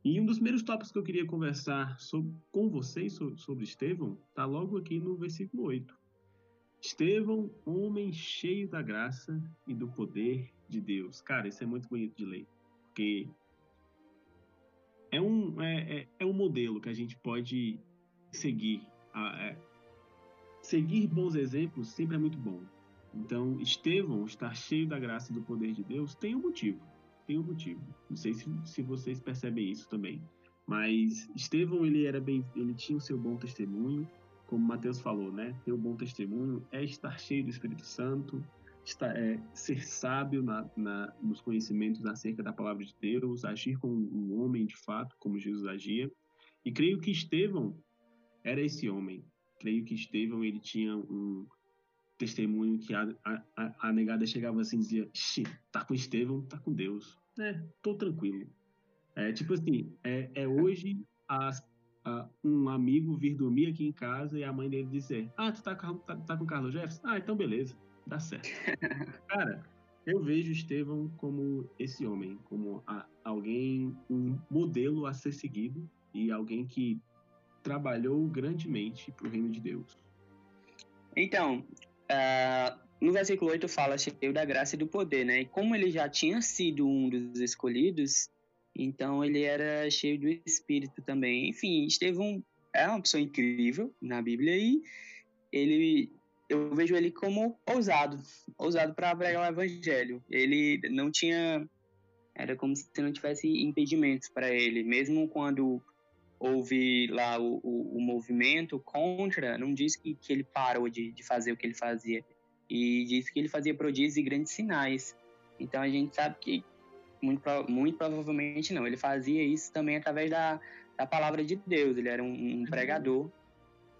E um dos primeiros tópicos que eu queria conversar sobre, com vocês sobre, sobre Estevão está logo aqui no versículo 8. Estevão, homem cheio da graça e do poder de Deus. Cara, isso é muito bonito de ler, porque é um, é, é, é um modelo que a gente pode seguir. É, seguir bons exemplos sempre é muito bom. Então, Estevão estar cheio da graça e do poder de Deus tem um motivo tem um motivo. Não sei se, se vocês percebem isso também. Mas Estevão, ele era bem, ele tinha o seu bom testemunho, como Mateus falou, né? Ter o bom testemunho é estar cheio do Espírito Santo, estar, é, ser sábio na, na, nos conhecimentos acerca da palavra de Deus, agir como um homem de fato, como Jesus agia. E creio que Estevão era esse homem. Creio que Estevão ele tinha um, testemunho que a, a, a negada chegava assim e dizia: tá com Estevão, tá com Deus. É, tô tranquilo. É tipo assim, é, é hoje as, a, um amigo vir dormir aqui em casa e a mãe dele dizer: Ah, tu tá, tá, tá com o Carlos Jefferson? Ah, então beleza, dá certo. Cara, eu vejo Estevão como esse homem, como a, alguém, um modelo a ser seguido e alguém que trabalhou grandemente para o reino de Deus. Então, Uh, no versículo 8 fala cheio da graça e do poder, né? E como ele já tinha sido um dos escolhidos, então ele era cheio do Espírito também. Enfim, Estevão é uma pessoa incrível na Bíblia e ele eu vejo ele como ousado, ousado para pregar o evangelho. Ele não tinha era como se não tivesse impedimentos para ele, mesmo quando houve lá o, o, o, movimento contra, não diz que, que ele parou de, de fazer o que ele fazia. E diz que ele fazia prodígios e grandes sinais. Então a gente sabe que, muito, muito provavelmente não, ele fazia isso também através da, da palavra de Deus. Ele era um, um uhum. pregador.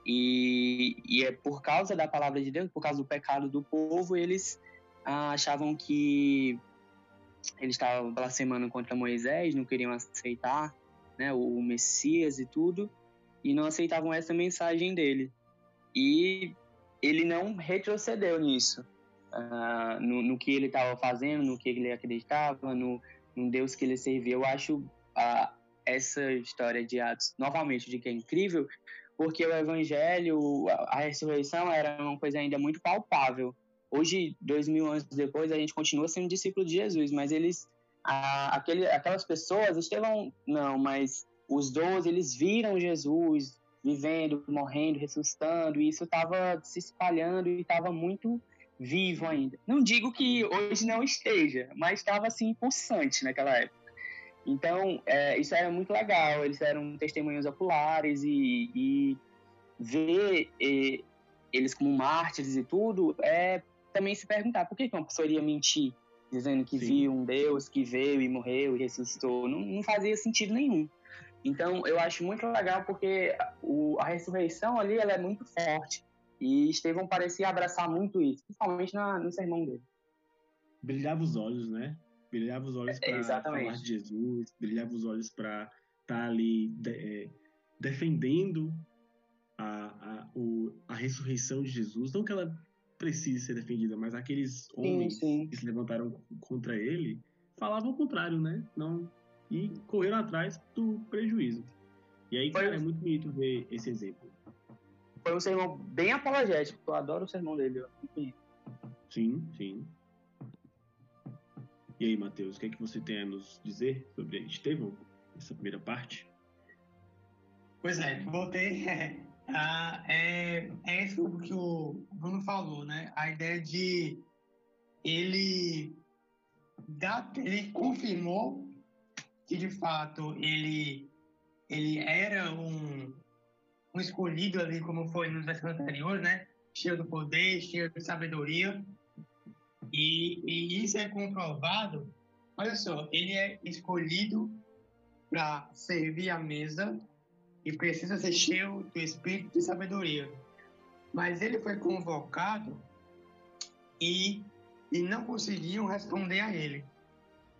E, e é por causa da palavra de Deus, por causa do pecado do povo, eles ah, achavam que eles estavam blasfemando contra Moisés, não queriam aceitar né, o Messias e tudo, e não aceitavam essa mensagem dele. E ele não retrocedeu nisso, uh, no, no, que ele estava fazendo, no que ele acreditava, no, no Deus que ele servia. Eu acho uh, essa história de Atos, novamente, de que é incrível, porque o Evangelho, a, a ressurreição era uma coisa ainda muito palpável. Hoje, dois mil anos depois, a gente continua sendo discípulo de Jesus, mas eles a, aquele, aquelas pessoas, Estevão não, mas os doze, eles viram Jesus vivendo, morrendo, ressuscitando, e isso estava se espalhando e estava muito vivo ainda. Não digo que hoje não esteja, mas estava assim pulsante naquela época. Então, é, isso era muito legal, eles eram testemunhos oculares e, e ver e, eles como mártires e tudo, é também se perguntar por que uma pessoa iria mentir dizendo que Sim. viu um Deus que veio e morreu e ressuscitou. Não, não fazia sentido nenhum. Então, eu acho muito legal porque o, a ressurreição ali ela é muito forte. E Estevão parecia abraçar muito isso, principalmente na, no sermão dele. brilhava os olhos, né? Brilhava os olhos para falar de Jesus, brilhava os olhos para estar ali de- é, defendendo a, a, o, a ressurreição de Jesus. Não que ela precise ser defendida, mas aqueles Sim, homens sim. que se levantaram contra ele falavam o contrário, né? Não, e correram atrás do prejuízo. E aí, Foi- cara, é muito bonito ver esse exemplo. Foi um sermão bem apologético. Eu adoro o sermão dele. Sim, sim. E aí, Matheus, o que é que você tem a nos dizer sobre Estevão, essa primeira parte? Pois é, voltei. Ah, é, é isso que o Bruno falou, né? A ideia de ele, dá, ele confirmou que de fato ele, ele era um, um escolhido ali, como foi nos versículos anteriores, né? Cheio do poder, cheio de sabedoria. E, e isso é comprovado. Olha só, ele é escolhido para servir a mesa e precisa ser cheio do espírito de sabedoria. Mas ele foi convocado e, e não conseguiam responder a ele,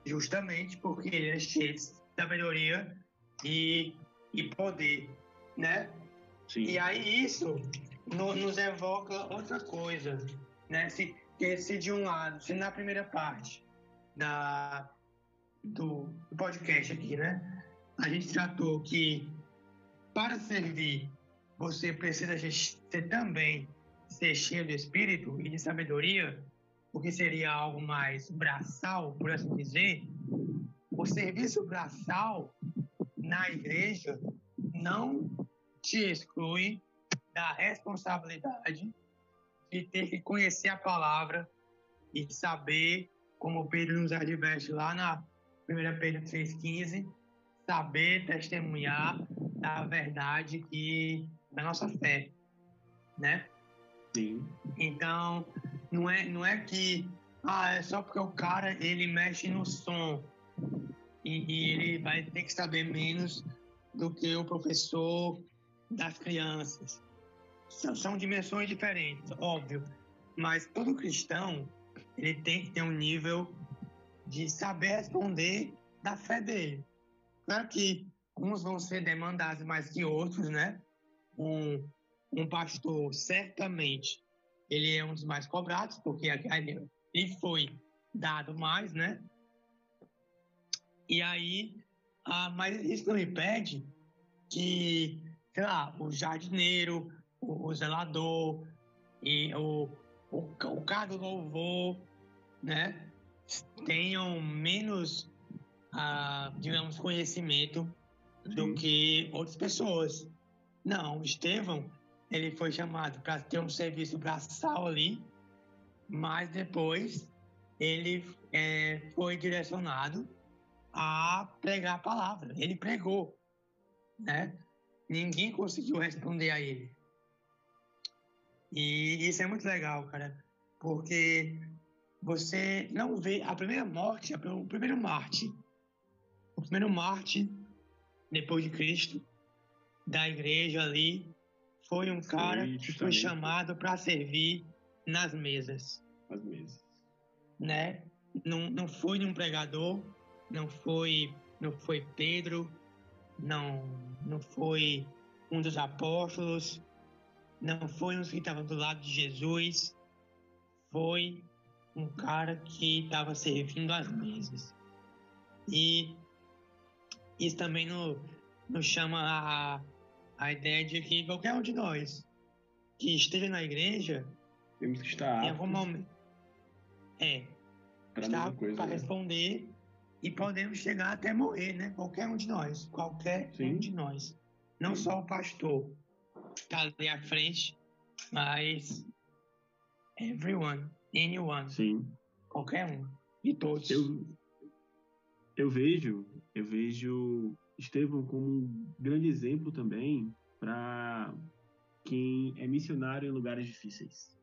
justamente porque ele é cheio de sabedoria e, e poder, né? Sim. E aí isso no- nos evoca outra coisa, né? Se, que se de um lado, se na primeira parte da, do podcast aqui, né? A gente tratou que para servir você precisa ser, também ser cheio do espírito e de sabedoria, o que seria algo mais braçal, por assim dizer. O serviço braçal na igreja não te exclui da responsabilidade de ter que conhecer a palavra e saber, como Pedro nos adverte lá na 1 Pedro 3,15, saber testemunhar da verdade que da nossa fé, né? Sim. Então, não é, não é que ah, é só porque o cara ele mexe no som e, e ele vai ter que saber menos do que o professor das crianças. São, são dimensões diferentes, óbvio, mas todo cristão ele tem que ter um nível de saber responder da fé dele. Claro que uns vão ser demandados mais que outros, né? Um, um pastor, certamente, ele é um dos mais cobrados, porque ele foi dado mais, né? E aí, ah, mas isso não impede que, sei lá, o jardineiro, o, o zelador e o, o, o cara do louvor, né? Tenham menos, ah, digamos, conhecimento do que outras pessoas. Não, Estevão, ele foi chamado para ter um serviço braçal ali, mas depois ele é, foi direcionado a pregar a palavra. Ele pregou, né? Ninguém conseguiu responder a ele. E isso é muito legal, cara, porque você não vê a primeira morte, o primeiro Marte, o primeiro Marte depois de Cristo da igreja ali foi um cara que foi chamado para servir nas mesas As mesas. né? Não, não foi um pregador, não foi, não foi Pedro, não, não foi um dos apóstolos, não foi um que estava do lado de Jesus, foi um cara que estava servindo as mesas. E isso também no- nos chama a, a ideia de que qualquer um de nós que esteja na igreja, Temos que estar em algum momento. É, para né? responder e podemos chegar até morrer, né? Qualquer um de nós, qualquer Sim. um de nós. Não só o pastor que está ali à frente, mas everyone, anyone, Sim. qualquer um, de todos. Eu, eu vejo, eu vejo Estevão como um grande exemplo também para quem é missionário em lugares difíceis.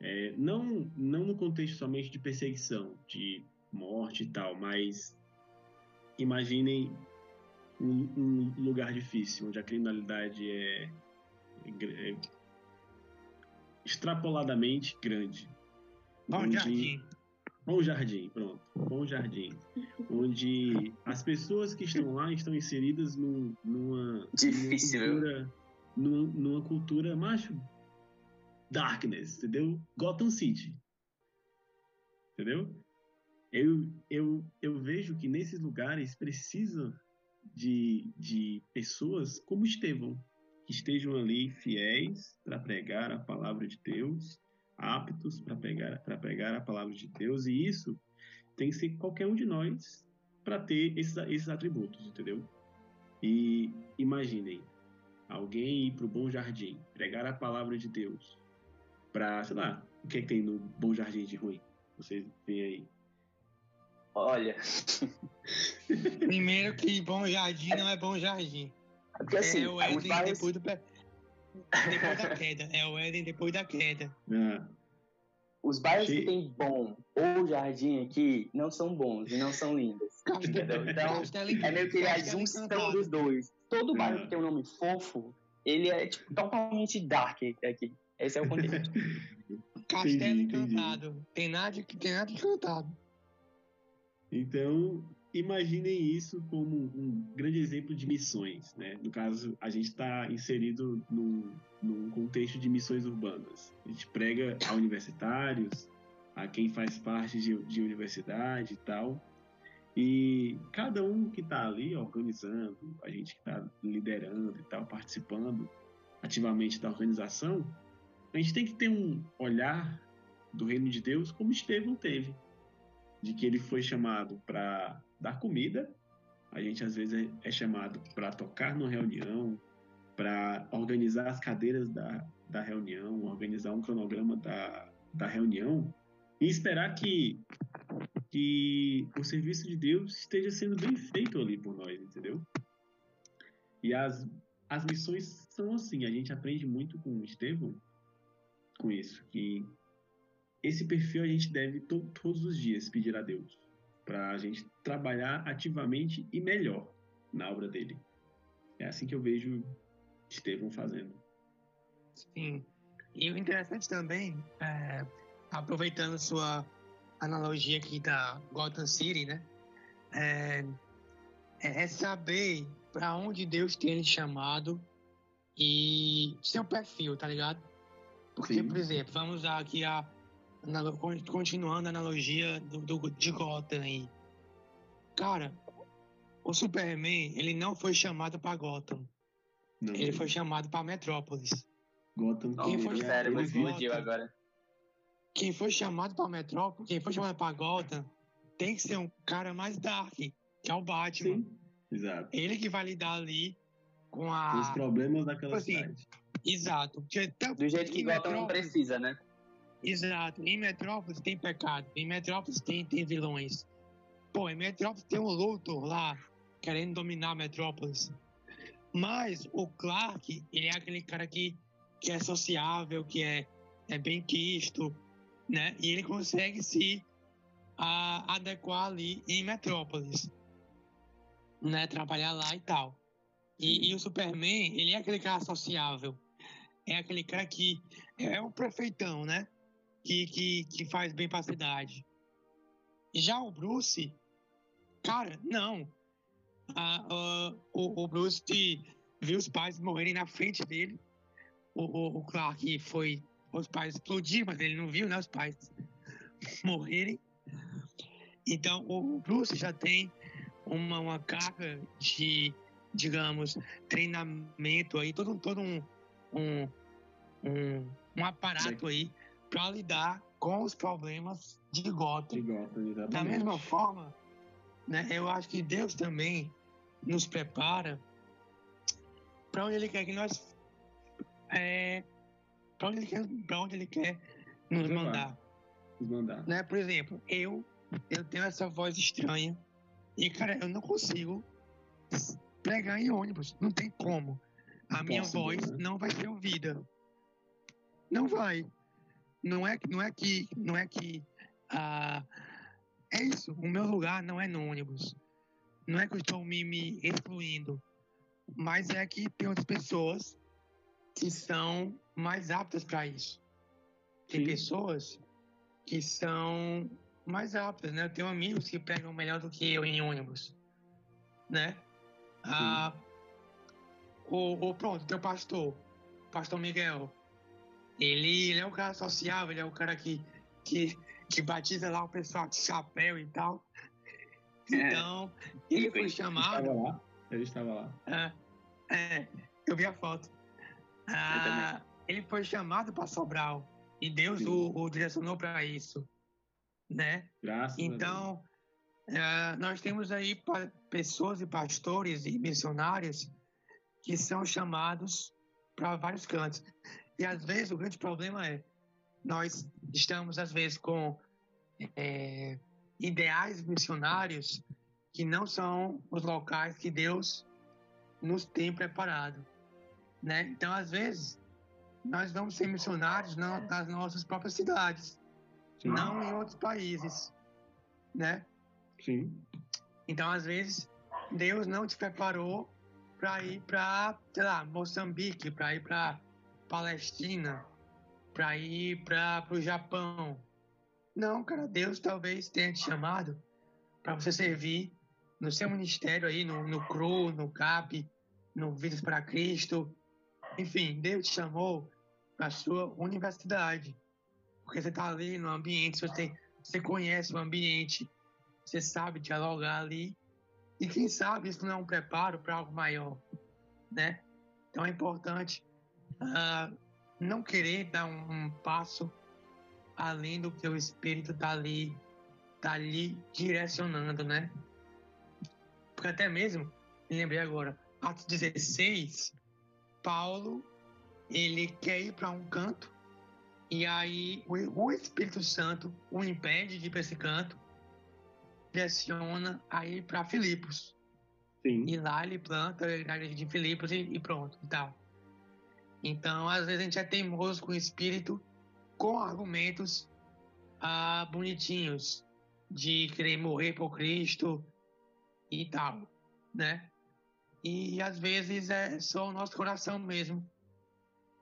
É, não, não no contexto somente de perseguição, de morte e tal, mas imaginem um, um lugar difícil, onde a criminalidade é, é extrapoladamente grande. Bom onde- jardim. Bom Jardim, pronto. Bom Jardim. Onde as pessoas que estão lá estão inseridas num, numa, Difícil, numa cultura, numa, numa cultura macho darkness, entendeu? Gotham City. Entendeu? Eu, eu, eu vejo que nesses lugares precisa de, de pessoas como Estevão, que estejam ali fiéis para pregar a palavra de Deus, aptos para pregar, para pregar a palavra de Deus, e isso tem que ser qualquer um de nós para ter esses, esses atributos, entendeu? E imaginem, alguém ir para o Bom Jardim, pregar a palavra de Deus, para, sei lá, o que, é que tem no Bom Jardim de ruim? Vocês veem aí. Olha, Primeiro que Bom Jardim não é Bom Jardim. porque assim, é o Éden depois, do, pe- depois da queda. É o Éden depois da queda. Ah, os bairros que Che- tem bom ou jardim aqui não são bons e não são lindos. Entendeu? Então, Castelo é meio que a Castelo junção dos dois. Todo bairro Ah. que tem um nome fofo, ele é tipo, totalmente dark aqui. Esse é o contexto. Castelo Entendi, entendi. Encantado. Tem nada, de- tem nada encantado. Então, imaginem isso como um grande exemplo de missões, né? No caso, a gente está inserido num, num contexto de missões urbanas. A gente prega a universitários, a quem faz parte de, de universidade e tal. E cada um que está ali organizando, a gente que está liderando e tal, participando ativamente da organização, a gente tem que ter um olhar do reino de Deus como Estevão teve de que ele foi chamado para dar comida. A gente às vezes é, é chamado para tocar numa reunião, para organizar as cadeiras da, da reunião, organizar um cronograma da, da reunião e esperar que, que o serviço de Deus esteja sendo bem feito ali por nós, entendeu? E as, as missões são assim, a gente aprende muito com o Estevão com isso, que esse perfil a gente deve to todos os dias pedir a Deus para a gente trabalhar ativamente e melhor na obra dele. É assim que eu vejo Estevão fazendo. Sim. E o interessante também, é, aproveitando sua analogia aqui da Gotham City, né? É, é saber para onde Deus tem chamado e seu perfil, tá ligado? Porque, Sim. por exemplo, vamos usar aqui a continuando a analogia do, do, de Gotham aí. Cara, o Superman, ele não foi chamado para Gotham, Não, ele foi chamado para Metrópolis. Gotham Quem que foi explodiu agora. quem foi chamado para Metrópole, quem foi chamado para Gotham, tem que ser um cara mais dark, que é o Batman. Sim, exato. Ele que vai lidar ali com Com os a. problemas daquela assim, cidade. Exato. Até- Do jeito que Gotham não Metrópolis- precisa, né? Exato. Em Metrópolis tem pecado. Em Metrópolis tem, tem vilões. Pô, em Metrópolis tem um Luthor lá querendo dominar Metrópolis. Mas o Clark, ele é aquele cara que, que é sociável, que é, é bem quisto, né? E ele consegue se a, adequar ali em Metrópolis. Né? Trabalhar lá e tal. E, e o Superman, ele é aquele cara sociável. É aquele cara que é o prefeitão, né? Que, que, que faz bem pra cidade. Já o Bruce, cara, não. Ah, ah, o, o Bruce viu os pais morrerem na frente dele. O, o, o Clark foi. Os pais explodiram, mas ele não viu, né? Os pais morrerem. Então, o Bruce já tem uma, uma carga de, digamos, treinamento aí, todo, todo um, um, um, um aparato aí para lidar com os problemas de Gotham. Da mesma forma, né, eu acho que Deus também nos prepara para onde Ele quer que nós. É, para onde Ele quer, pra onde ele quer nos Levar. mandar. Os mandar. Né? Por exemplo, eu, eu tenho essa voz estranha e, cara, eu não consigo pregar em ônibus. Não tem como. A minha Impossible, voz né? não vai ser ouvida. Não vai. Não é, não é que. Não é que. ah, é isso. O meu lugar não é no ônibus. Não é que eu estou me, me excluindo. Mas é que tem outras pessoas que são mais aptas para isso. Tem Sim. pessoas que são mais rápidas, né? Eu tenho amigos que pregam melhor do que eu em ônibus, né? Ah, o, o pronto, teu pastor, pastor Miguel, ele, ele é um cara sociável, ele é um cara que, que, que batiza lá o pessoal de chapéu e tal. Então, ele foi Ele chamado. estava lá. Ele estava lá. É, é, eu vi a foto. Ah, ele foi chamado para Sobral e Deus o, o direcionou para isso, né? Graças. Então, eh, nós temos aí pessoas e pastores e missionários que são chamados para vários cantos. E às vezes o grande problema é nós estamos às vezes com eh, ideais missionários que não são os locais que Deus nos tem preparado, né? Então, às vezes, nós vamos ser missionários na- nas nossas próprias cidades, Sim. não em outros países, né? Sim. Então, às vezes, Deus não te preparou para ir para, sei lá, Moçambique, para ir para Palestina, para ir para o Japão. Não, cara, Deus talvez tenha te chamado para você servir no seu ministério aí, no, no CRU, no CAP, no Vidas para Cristo. Enfim, Deus te chamou para a sua universidade. Porque você está ali no ambiente, você, você conhece o ambiente, você sabe dialogar ali. E quem sabe isso não é um preparo para algo maior, né? Então é importante ah, não querer dar um, um passo além do que o Espírito está ali, tá ali direcionando, né? Porque até mesmo, me lembrei agora, Atos 16, Paulo, ele quer ir para um canto e aí o, o Espírito Santo o impede de ir para esse canto direciona aí para Filipos. Sim. E lá ele planta a igreja de Filipos e, e pronto, e tal. Então, às vezes a gente é teimoso com o espírito, com argumentos ah, bonitinhos de querer morrer por Cristo e tal, né? E às vezes é só o nosso coração mesmo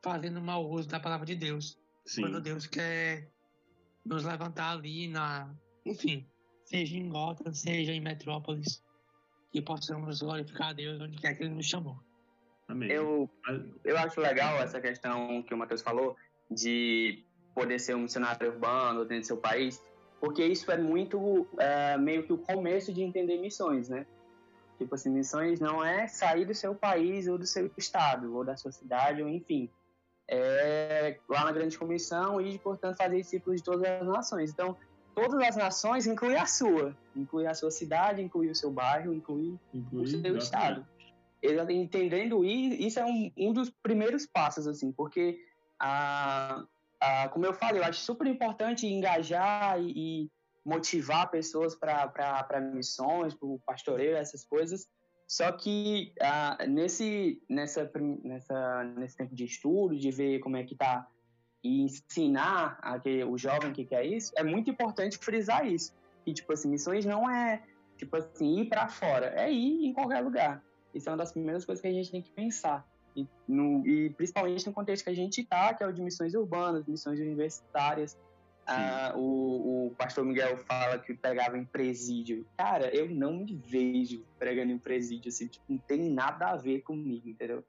fazendo mau uso da palavra de Deus Sim. quando Deus quer nos levantar ali na, enfim, seja em Gotham, seja em Metrópolis, que possamos glorificar a Deus onde quer que Ele nos chamou. Amém. Eu, eu acho legal essa questão que o Matheus falou de poder ser um missionário urbano dentro do seu país, porque isso é muito é, meio que o começo de entender missões, né? Tipo assim, missões não é sair do seu país ou do seu estado, ou da sua cidade, ou enfim. É lá na grande comissão e, portanto, fazer discípulos de todas as nações. Então, todas as nações inclui a sua. Inclui a sua cidade, inclui o seu bairro, inclui Inclui, o seu exatamente. estado. Ele entendendo isso é um, um dos primeiros passos assim porque a, a, como eu falei eu acho super importante engajar e, e motivar pessoas para missões para o pastoreio essas coisas. Só que ah, nesse nessa nessa nesse tempo de estudo de ver como é que tá e ensinar a que o jovem que quer isso é muito importante frisar isso. Que tipo assim missões não é tipo assim ir para fora é ir em qualquer lugar isso é uma das primeiras coisas que a gente tem que pensar. E, no- e principalmente no contexto que a gente está, que é o de missões urbanas, missões universitárias. Ah, o, o pastor Miguel fala que pregava em presídio. Cara, eu não me vejo pregando em presídio, assim, tipo, não tem nada a ver comigo, entendeu?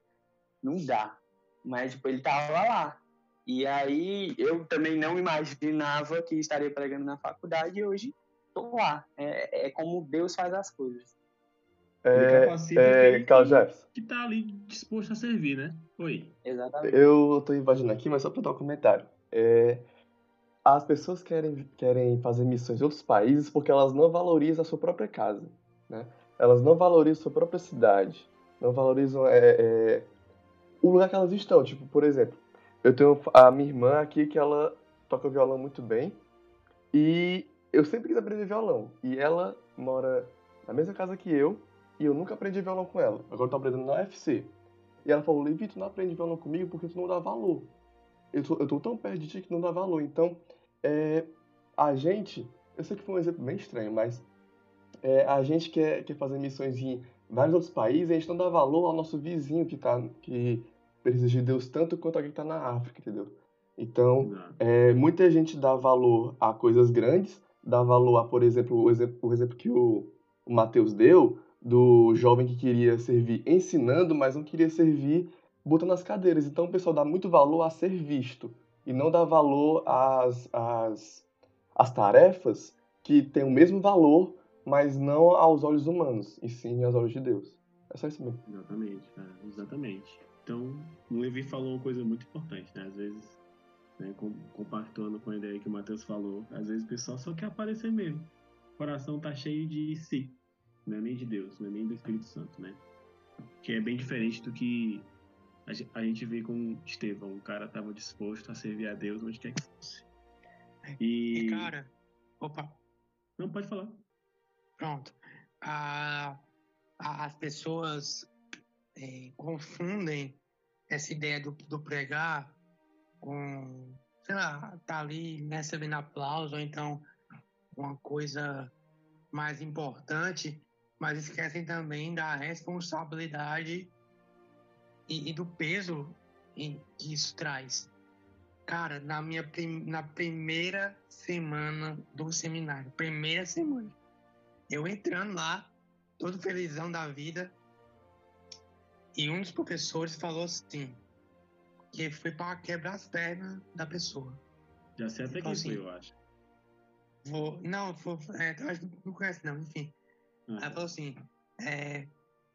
Não dá. Mas, tipo, ele tava lá. E aí, eu também não imaginava que estaria pregando na faculdade e hoje tô lá. É, é como Deus faz as coisas. Ele É, capacita é, que, Jefferson, que tá ali disposto a servir, né? Oi. Exatamente. eu tô invadindo aqui, mas só pra dar um comentário. É, as pessoas querem, querem fazer missões em outros países porque elas não valorizam a sua própria casa, né? Elas não valorizam a sua própria cidade, não valorizam é, é, o lugar que elas estão. Tipo, por exemplo, eu tenho a minha irmã aqui que ela toca violão muito bem e eu sempre quis aprender violão. E ela mora na mesma casa que eu e eu nunca aprendi violão com ela. Agora eu tô aprendendo na UFC. E ela falou, Levi, tu não aprende violão comigo porque tu não dá valor. Eu tô, eu tô tão perto de ti que não dá valor. Então, é, a gente, eu sei que foi um exemplo bem estranho, mas é, a gente quer, quer fazer missões em vários outros países e a gente não dá valor ao nosso vizinho que, tá, que precisa de Deus tanto quanto alguém que tá na África, entendeu? Então, é, muita gente dá valor a coisas grandes, dar valor a, por exemplo, o exemplo, o exemplo que o, o Matheus deu, do jovem que queria servir ensinando, mas não queria servir botando as cadeiras. Então o pessoal dá muito valor a ser visto e não dá valor às, às, às tarefas que têm o mesmo valor, mas não aos olhos humanos, e sim aos olhos de Deus. É só isso mesmo. Exatamente, cara, exatamente. Então, o Levi falou uma coisa muito importante, né? Às vezes, né, compactuando com a ideia que o Matheus falou, às vezes o pessoal só quer aparecer mesmo. O coração tá cheio de si, não é nem de Deus, não é nem do Espírito Santo, né? Que é bem diferente do que a gente vê com Estevão. O cara estava disposto a servir a Deus onde quer que fosse. E, e cara, opa. Não, pode falar. Pronto. Ah, as pessoas é, confundem essa ideia do, do, pregar com, sei lá, tá ali recebendo aplauso, ou então uma coisa mais importante, mas esquecem também da responsabilidade e, e do peso que isso traz. Cara, na minha prim, na primeira semana do seminário, primeira semana, eu entrando lá, todo felizão da vida, e um dos professores falou assim, que foi para quebrar as pernas da pessoa. Já sei até quem assim, foi, eu acho. Vou, não, foi, é, eu acho que não conhece não, enfim. Uhum. Ela falou assim, é,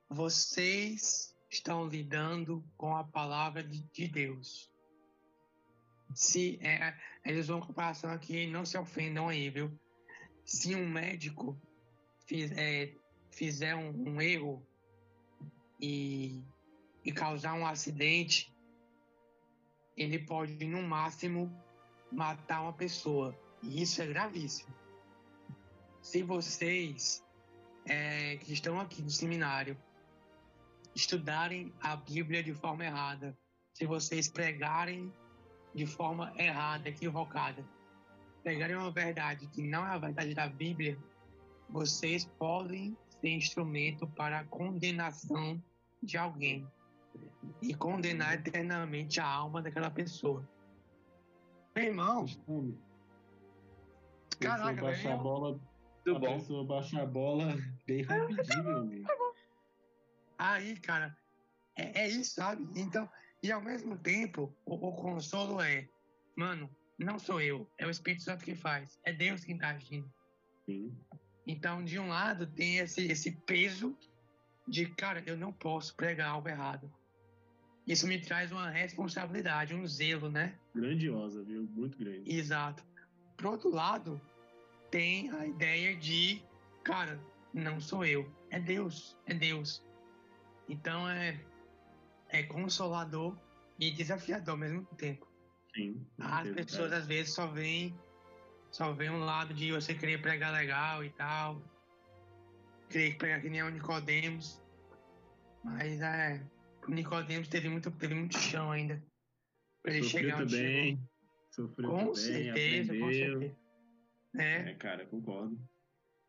vocês estão lidando com a palavra de, de Deus. Se é, eles vão comparação aqui, não se ofendam aí, viu? Se um médico fiz, é, fizer um, um, erro e, e causar um acidente, ele pode, no máximo, matar uma pessoa. E isso é gravíssimo. Se vocês é, que estão aqui no seminário estudarem a Bíblia de forma errada, se vocês pregarem de forma errada, equivocada, pegarem uma verdade que não é a verdade da Bíblia, vocês podem ser instrumento para a condenação de alguém e condenar eternamente a alma daquela pessoa. Meu irmão, caraca, baixar a bola, a bom. pessoa baixar a bola bem rapidinho, meu amigo. Aí, cara, é, é, isso, sabe? Então, e ao mesmo tempo, o, o, consolo é, mano, não sou eu, é o Espírito Santo que faz, é Deus quem tá agindo. Sim. Então, de um lado, tem esse, esse peso de, cara, eu não posso pregar algo errado. Isso me traz uma responsabilidade, um zelo, né? Grandiosa, viu? Muito grande. Exato. Por outro lado, tem a ideia de, cara, não sou eu, é Deus, é Deus. Então é, é consolador e desafiador ao mesmo tempo. Sim. As pessoas às vezes só veem só vem um lado de você querer pregar legal e tal. Querer pregar que nem o Nicodemos. Mas é. O Nicodemos teve muito, teve muito chão ainda. Pra ele Sofreu chegar onde também. chegou. Sofreu com também, certeza, aprendeu. com certeza. É. é, cara, concordo.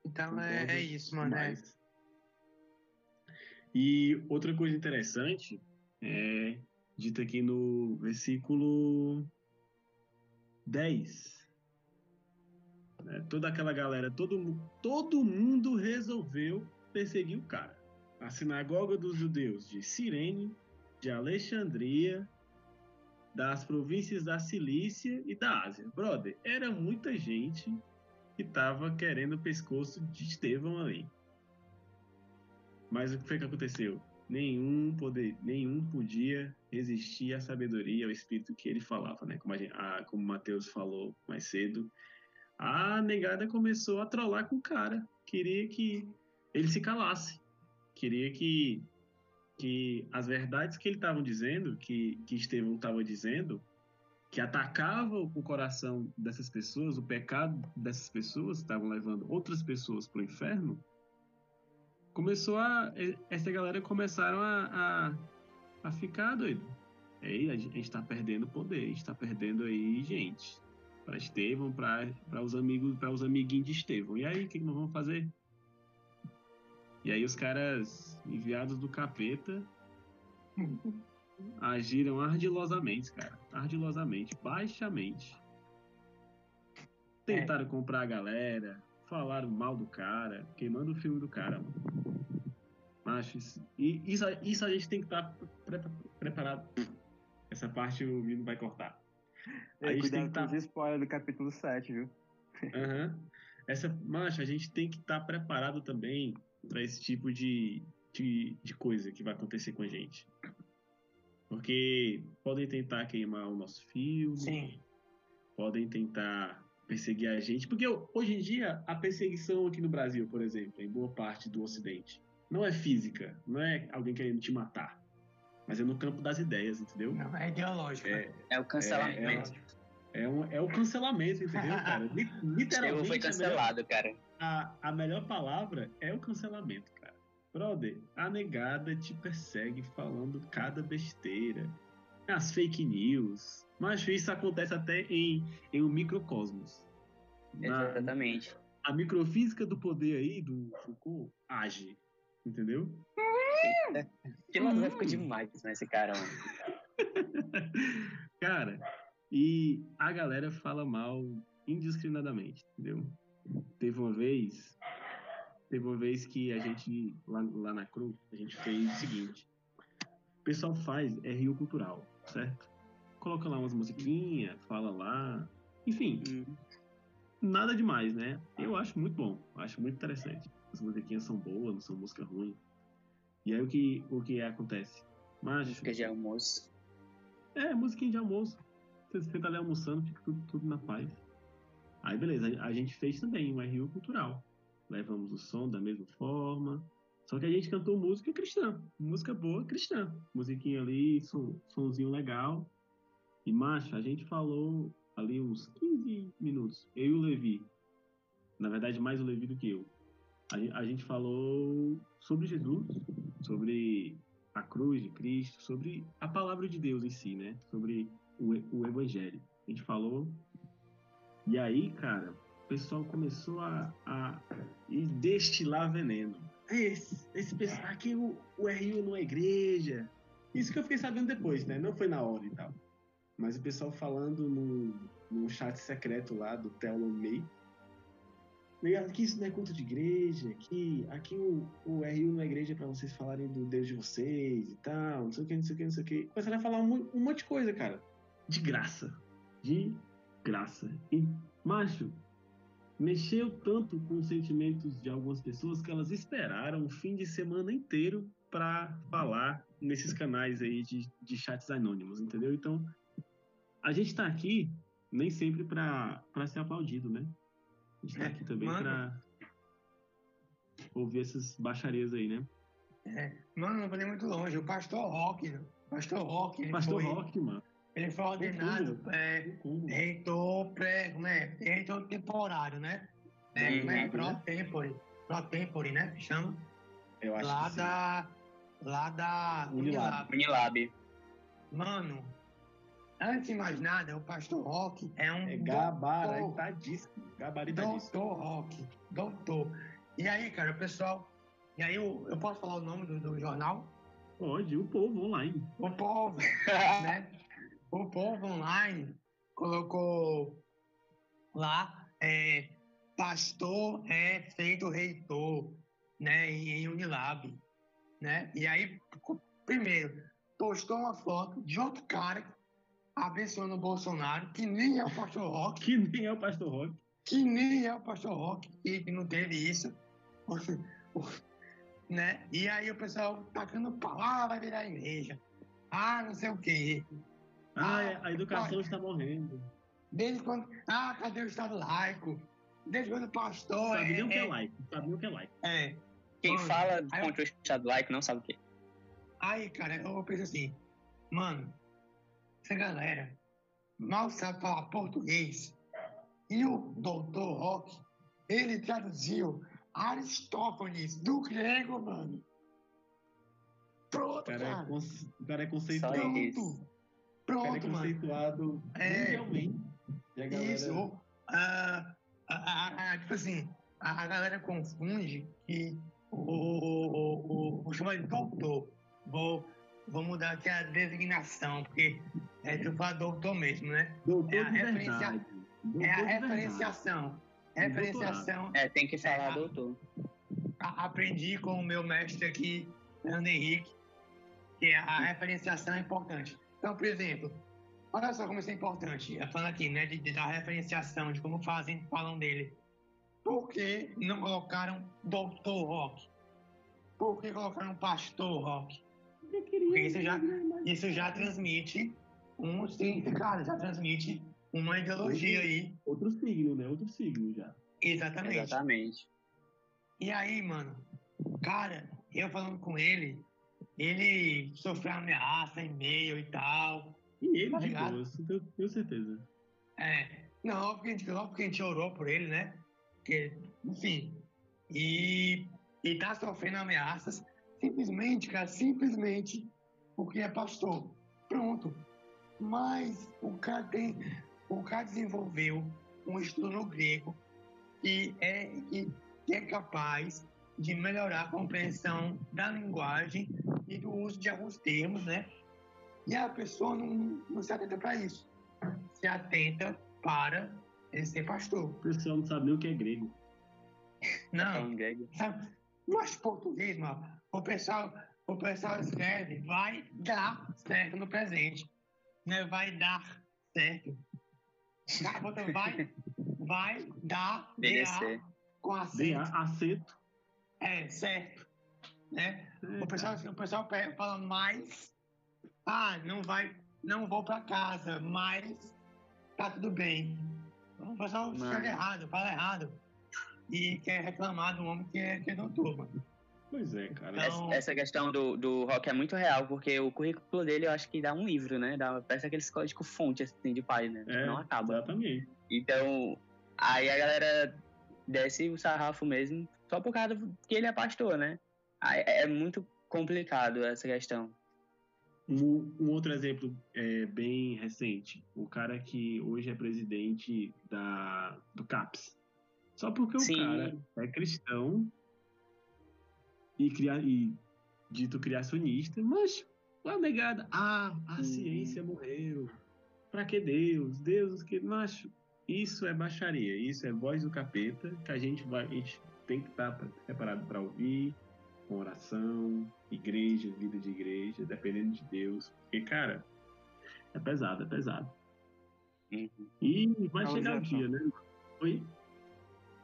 Então concordo é, é, isso, mano. É. E outra coisa interessante é dita aqui no versículo 10. É, toda aquela galera, todo, todo mundo resolveu perseguir o cara. A sinagoga dos judeus de Cirene, de Alexandria, das províncias da Cilícia e da Ásia. Brother, era muita gente que tava querendo o pescoço de Estevão ali. Mas o que foi que aconteceu? Nenhum poder, nenhum podia resistir à sabedoria, ao espírito que ele falava, né? Como, gente, a, como o Mateus falou mais cedo. A negada começou a trollar com o cara. Queria que ele se calasse. Queria que, que as verdades que ele estava dizendo, que, que Estevão estava dizendo, que atacava o coração dessas pessoas, o pecado dessas pessoas, estavam levando outras pessoas para o inferno, começou a. Essa galera começaram a, a, a ficar doido. Aí a gente está perdendo poder, a gente está perdendo aí gente. Para Estevão, para os amigos, para os amiguinhos de Estevão. E aí, o que, que nós vamos fazer? E aí os caras enviados do capeta agiram ardilosamente, cara. Ardilosamente, baixamente. tentaram comprar a galera, falaram mal do cara, queimando o filme do cara, mano. Macho, isso, e isso, isso a gente tem que estar pre preparado. Essa parte o Vino vai cortar. A gente tem que estar. Tá... spoiler do capítulo 7, viu? Uhum. Essa, macho, a gente tem que estar tá preparado também para esse tipo de, de, de coisa que vai acontecer com a gente. Porque podem tentar queimar o nosso filme. Sim. Podem tentar perseguir a gente. Porque hoje em dia, a perseguição aqui no Brasil, por exemplo, em boa parte do Ocidente, não é física. Não é alguém querendo te matar. Mas é no campo das ideias, entendeu? Não, é ideológico. É, é o cancelamento. É, é, um, é o cancelamento, entendeu, cara? Literalmente. Eu foi cancelado, a melhor, cara. A, a melhor palavra é o cancelamento, cara. Brother, a negada te persegue falando cada besteira. As fake news. Mas isso acontece até em, em um microcosmos. Exatamente. Na, a microfísica do poder aí, do Foucault, age. Entendeu? Filosófico hum. demais, esse cara. cara, e a galera fala mal indiscriminadamente, entendeu? Teve uma vez Teve uma vez que a gente, lá, lá na Cru, a gente fez o seguinte. O pessoal faz é Rio Cultural, certo? Coloca lá umas musiquinhas, fala lá. Enfim, hum. nada demais, né? Eu acho muito bom, acho muito interessante. As musiquinhas são boas, não são música ruim. E aí o que, o que acontece? Mas, música de almoço. É, musiquinha de almoço. Você, você tá ali almoçando, fica tudo, tudo na paz. Aí beleza, a, gente fez também um RU Cultural levamos o som da mesma forma. Só que a gente cantou música cristã, música boa cristã. Musiquinha ali, som, somzinho legal. E, macho, a gente falou ali uns 15 minutos, eu e o Levi. Na verdade, mais o Levi do que eu. A, a gente falou sobre Jesus, sobre a cruz de Cristo, sobre a palavra de Deus em si, né? Sobre o, o Evangelho. A gente falou. E aí, cara, o pessoal começou a, a destilar veneno. Esse, esse pessoal, aqui o, o RU não é igreja. Isso que eu fiquei sabendo depois, né? Não foi na hora e tal. Mas o pessoal falando no, no chat secreto lá do Telon May. Que isso não é culto de igreja, que aqui o, o RU não é igreja para vocês falarem do Deus de vocês e tal, não sei o que, não sei o que, não sei o que. Começaram a falar um, um monte de coisa, cara. De graça. De graça. E, macho, mexeu tanto com os sentimentos de algumas pessoas que elas esperaram o fim de semana inteiro para falar nesses canais aí de, de chats anônimos, entendeu? Então, a gente está aqui nem sempre para ser aplaudido, né? A gente está é, aqui também para ouvir essas baixarias aí, né? É, mano, não vou nem muito longe. O pastor Rock, o pastor Rock, pastor foi... Rock, mano. Ele foi ordenado é, reitor pré, como é? Reitor temporário, né? É, é? Pro tempore. Pro tempore, né? Chama? Eu acho lá que da, sim. Lá da Unilab. Unilab. Mano, antes de mais nada, o pastor Rock é um. É gabaritadíssimo. Gabaritadíssimo. Doutor Rock. Doutor. E aí, cara, o pessoal. E aí, eu, eu posso falar o nome do, do jornal? Pode, o povo online. O povo, né? O povo online colocou lá é, pastor é feito reitor, né, em Unilab, né? E aí, primeiro, postou uma foto de outro cara abençoando o Bolsonaro, que nem é o pastor Rock. Que nem é o pastor Rock. Que nem é o pastor Rock, e que não teve isso. né? E aí o pessoal tacando palavra vai virar igreja. Ah, não sei o quê. Ah, é, a educação está morrendo. Desde quando. Ah, cadê o Estado laico? Desde quando o pastor. Sabe nem o que é, é laico. Sabe nem o que é laico. É. Quem mano, fala contra eu... o Estado laico não sabe o que. Aí, cara, eu penso assim, mano, essa galera mal sabe falar português. E o doutor Rock, ele traduziu Aristófanes do grego, mano. Pronto, cara. cara. É, conce... o cara é conceituado. Pronto. É conceituado é, Galera... Isso. Ah, a, a, tipo assim, a, a, galera confunde que o, o, o, o chama de doutor. Vou, vou mudar aqui a designação, porque é tu fala doutor mesmo, né? Doutor é a referência. é a referenciação. Referenciação. É, tem que falar, é, doutor. aprendi com o meu mestre aqui, Fernando Henrique, que a referenciação é importante. Então, por exemplo, olha só como isso é importante. Falando aqui, né, de, de da referenciação, de como fazem, falam dele. Por que não colocaram doutor rock? Por que colocaram pastor rock? Porque isso já, isso já transmite um significado, já transmite uma ideologia aí. Outro signo, né? Outro signo já. Exatamente. Exatamente. E aí, mano, cara, eu falando com ele, ele sofreu ameaça, e-mail e tal. E ele, tá de boa, tenho, tenho certeza. É. Não, porque a gente, porque a gente orou por ele, né? Porque, enfim. E, e tá sofrendo ameaças simplesmente, cara, simplesmente porque é pastor. Pronto. Mas o cara tem. O cara desenvolveu um estudo no grego que é, que, que é capaz de melhorar a compreensão da linguagem e do uso de alguns termos, né? E a pessoa não, não se atenta para isso. Se atenta para ser pastor. O pessoal não sabe nem o que é grego. Não. Sabe? Mas português, mano, o pessoal, o pessoal escreve, vai dar certo no presente. Né? Vai dar certo. Vai, vai dar DA com acento. DA, acento. É, certo. Né? O pessoal, o pessoal fala mais. Ah, não vai, não vou para casa, mas tá tudo bem. O pessoal escreve errado, fala errado. E quer reclamar do homem que é, que é doutor, mano. Pois é, cara. Então... Essa questão do, do rock é muito real, porque o currículo dele eu acho que dá um livro, né? Dá, parece aqueles códigos fonte assim, de página. É, não acaba. Exatamente. Então, aí a galera desce o sarrafo mesmo, só por causa que ele é pastor, né? É muito complicado essa questão. Um, um, outro exemplo é, bem recente, o cara que hoje é presidente da, do CAPS. Só porque Sim. o cara é cristão e, cria, e dito criacionista, mas a negada, ah, a ciência morreu. Pra que Deus? Deus que. Mas isso é baixaria, isso é voz do capeta que a gente vai. A gente tem que estar preparado para ouvir, com oração, igreja, vida de igreja, dependendo de Deus. Porque, cara, é pesado, é pesado. Uhum. E vai Vamos chegar o dia, né? Oi?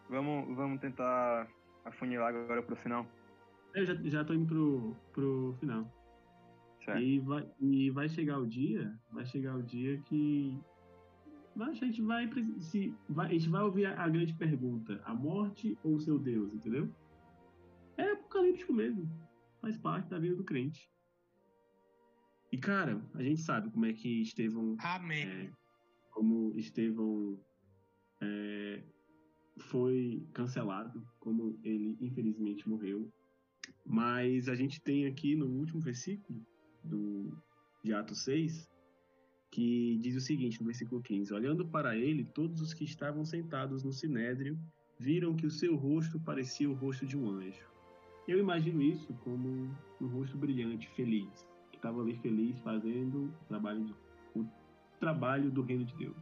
Vamos, vamos tentar afunilar agora pro final. Eu já, já tô indo pro, pro final. Certo. E vai, e vai chegar o dia, vai chegar o dia que a gente vai, se, vai, a gente vai ouvir a, a, grande pergunta: a morte ou o seu Deus, entendeu? É apocalíptico mesmo. Faz parte da vida do crente. E, cara, a gente sabe como é que Estevão. Amém. É, como Estevão é, foi cancelado, como ele infelizmente morreu. Mas a gente tem aqui no último versículo do, de Atos 6, que diz o seguinte, no versículo 15: Olhando para ele, todos os que estavam sentados no sinédrio viram que o seu rosto parecia o rosto de um anjo. Eu imagino isso como um rosto brilhante, feliz, que estava ali feliz fazendo o trabalho, de, o trabalho do reino de Deus.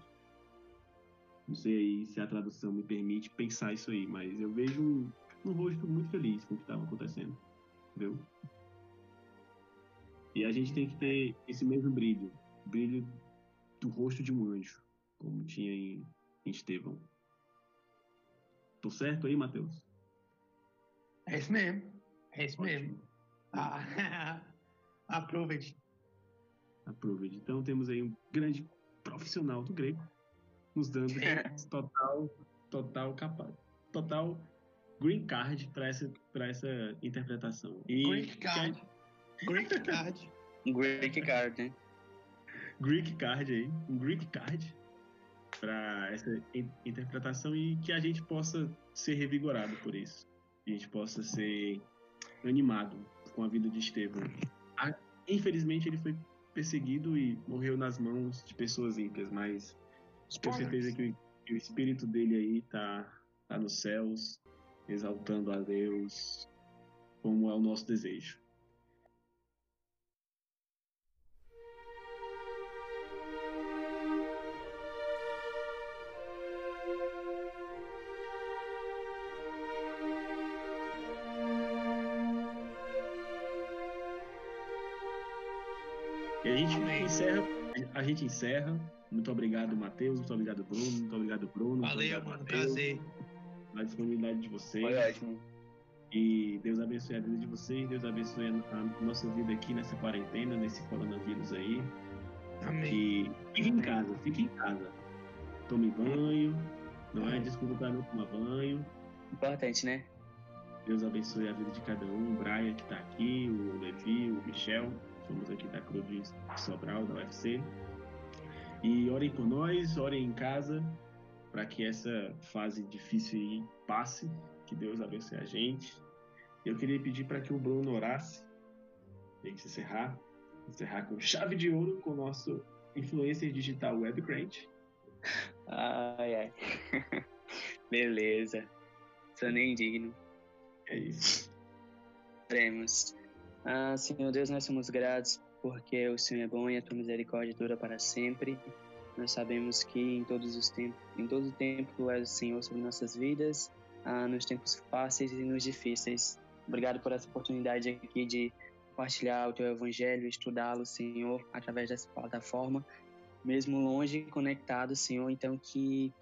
Não sei se a tradução me permite pensar isso aí, mas eu vejo um, um rosto muito feliz com o que estava acontecendo. Entendeu? E a gente tem que ter esse mesmo brilho brilho do rosto de um anjo, como tinha em, em Estevão. Tô certo aí, Matheus? É isso mesmo. É isso Ótimo. mesmo. Ah, aproveite. Aproveite. Então temos aí um grande profissional do grego nos dando total, total capa, total green card para essa, para essa interpretação. E Greek card. Greek card. Greek card, né? Greek card aí, um Greek card para essa interpretação e que a gente possa ser revigorado por isso. Que a gente possa ser animado com a vida de Estevão. Infelizmente ele foi perseguido e morreu nas mãos de pessoas ímpias, mas tenho certeza que o, que o espírito dele aí tá, tá nos céus, exaltando a Deus, como é o nosso desejo. Gente encerra, a gente encerra. Muito obrigado, Matheus. Muito obrigado, Bruno. Muito obrigado, Bruno. Valeu, obrigado, mano. Prazer. A disponibilidade de vocês. Foi ótimo. E Deus abençoe a vida de vocês, Deus abençoe a nossa vida aqui nessa quarentena, nesse coronavírus aí. Amém. E fique em casa, fique em casa. Tome banho, não é desculpa para não tomar banho. Importante, né? Deus abençoe a vida de cada um. O Brian que está aqui, o Levi, o Michel, somos aqui da Cruz de Sobral, da UFC. E orem por nós, orem em casa, para que essa fase difícil aí passe. Que Deus abençoe a gente. Eu queria pedir para que o Bruno orasse. Tem que se encerrar. Encerrar com chave de ouro com o nosso influencer digital WebCrate. Ai, ai. Beleza. Sou nem digno. É isso. Oremos. Ah, Senhor Deus, nós somos gratos porque o Senhor é bom e a tua misericórdia dura para sempre. Nós sabemos que em todos os tempos, em todo o tempo tu és o Senhor sobre nossas vidas, ah, nos tempos fáceis e nos difíceis. Obrigado por essa oportunidade aqui de compartilhar o teu evangelho, estudá-lo, Senhor, através dessa plataforma, mesmo longe, conectado, Senhor, então que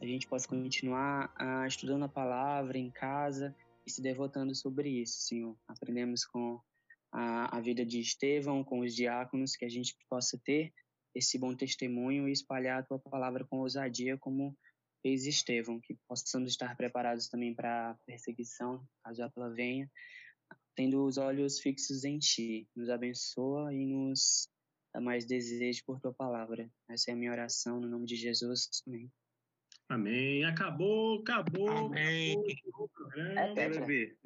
a gente possa continuar ah, estudando a palavra em casa e se devotando sobre isso, Senhor. Aprendemos com a, a vida de Estevão, com os diáconos, que a gente possa ter esse bom testemunho e espalhar a tua palavra com ousadia, como fez Estevão, que possamos estar preparados também para a perseguição, caso ela venha, tendo os olhos fixos em Ti. Nos abençoa e nos dá mais desejo por Tua palavra. Essa é a minha oração, no nome de Jesus. Amém. Amém. Acabou, acabou. Amém. acabou. É,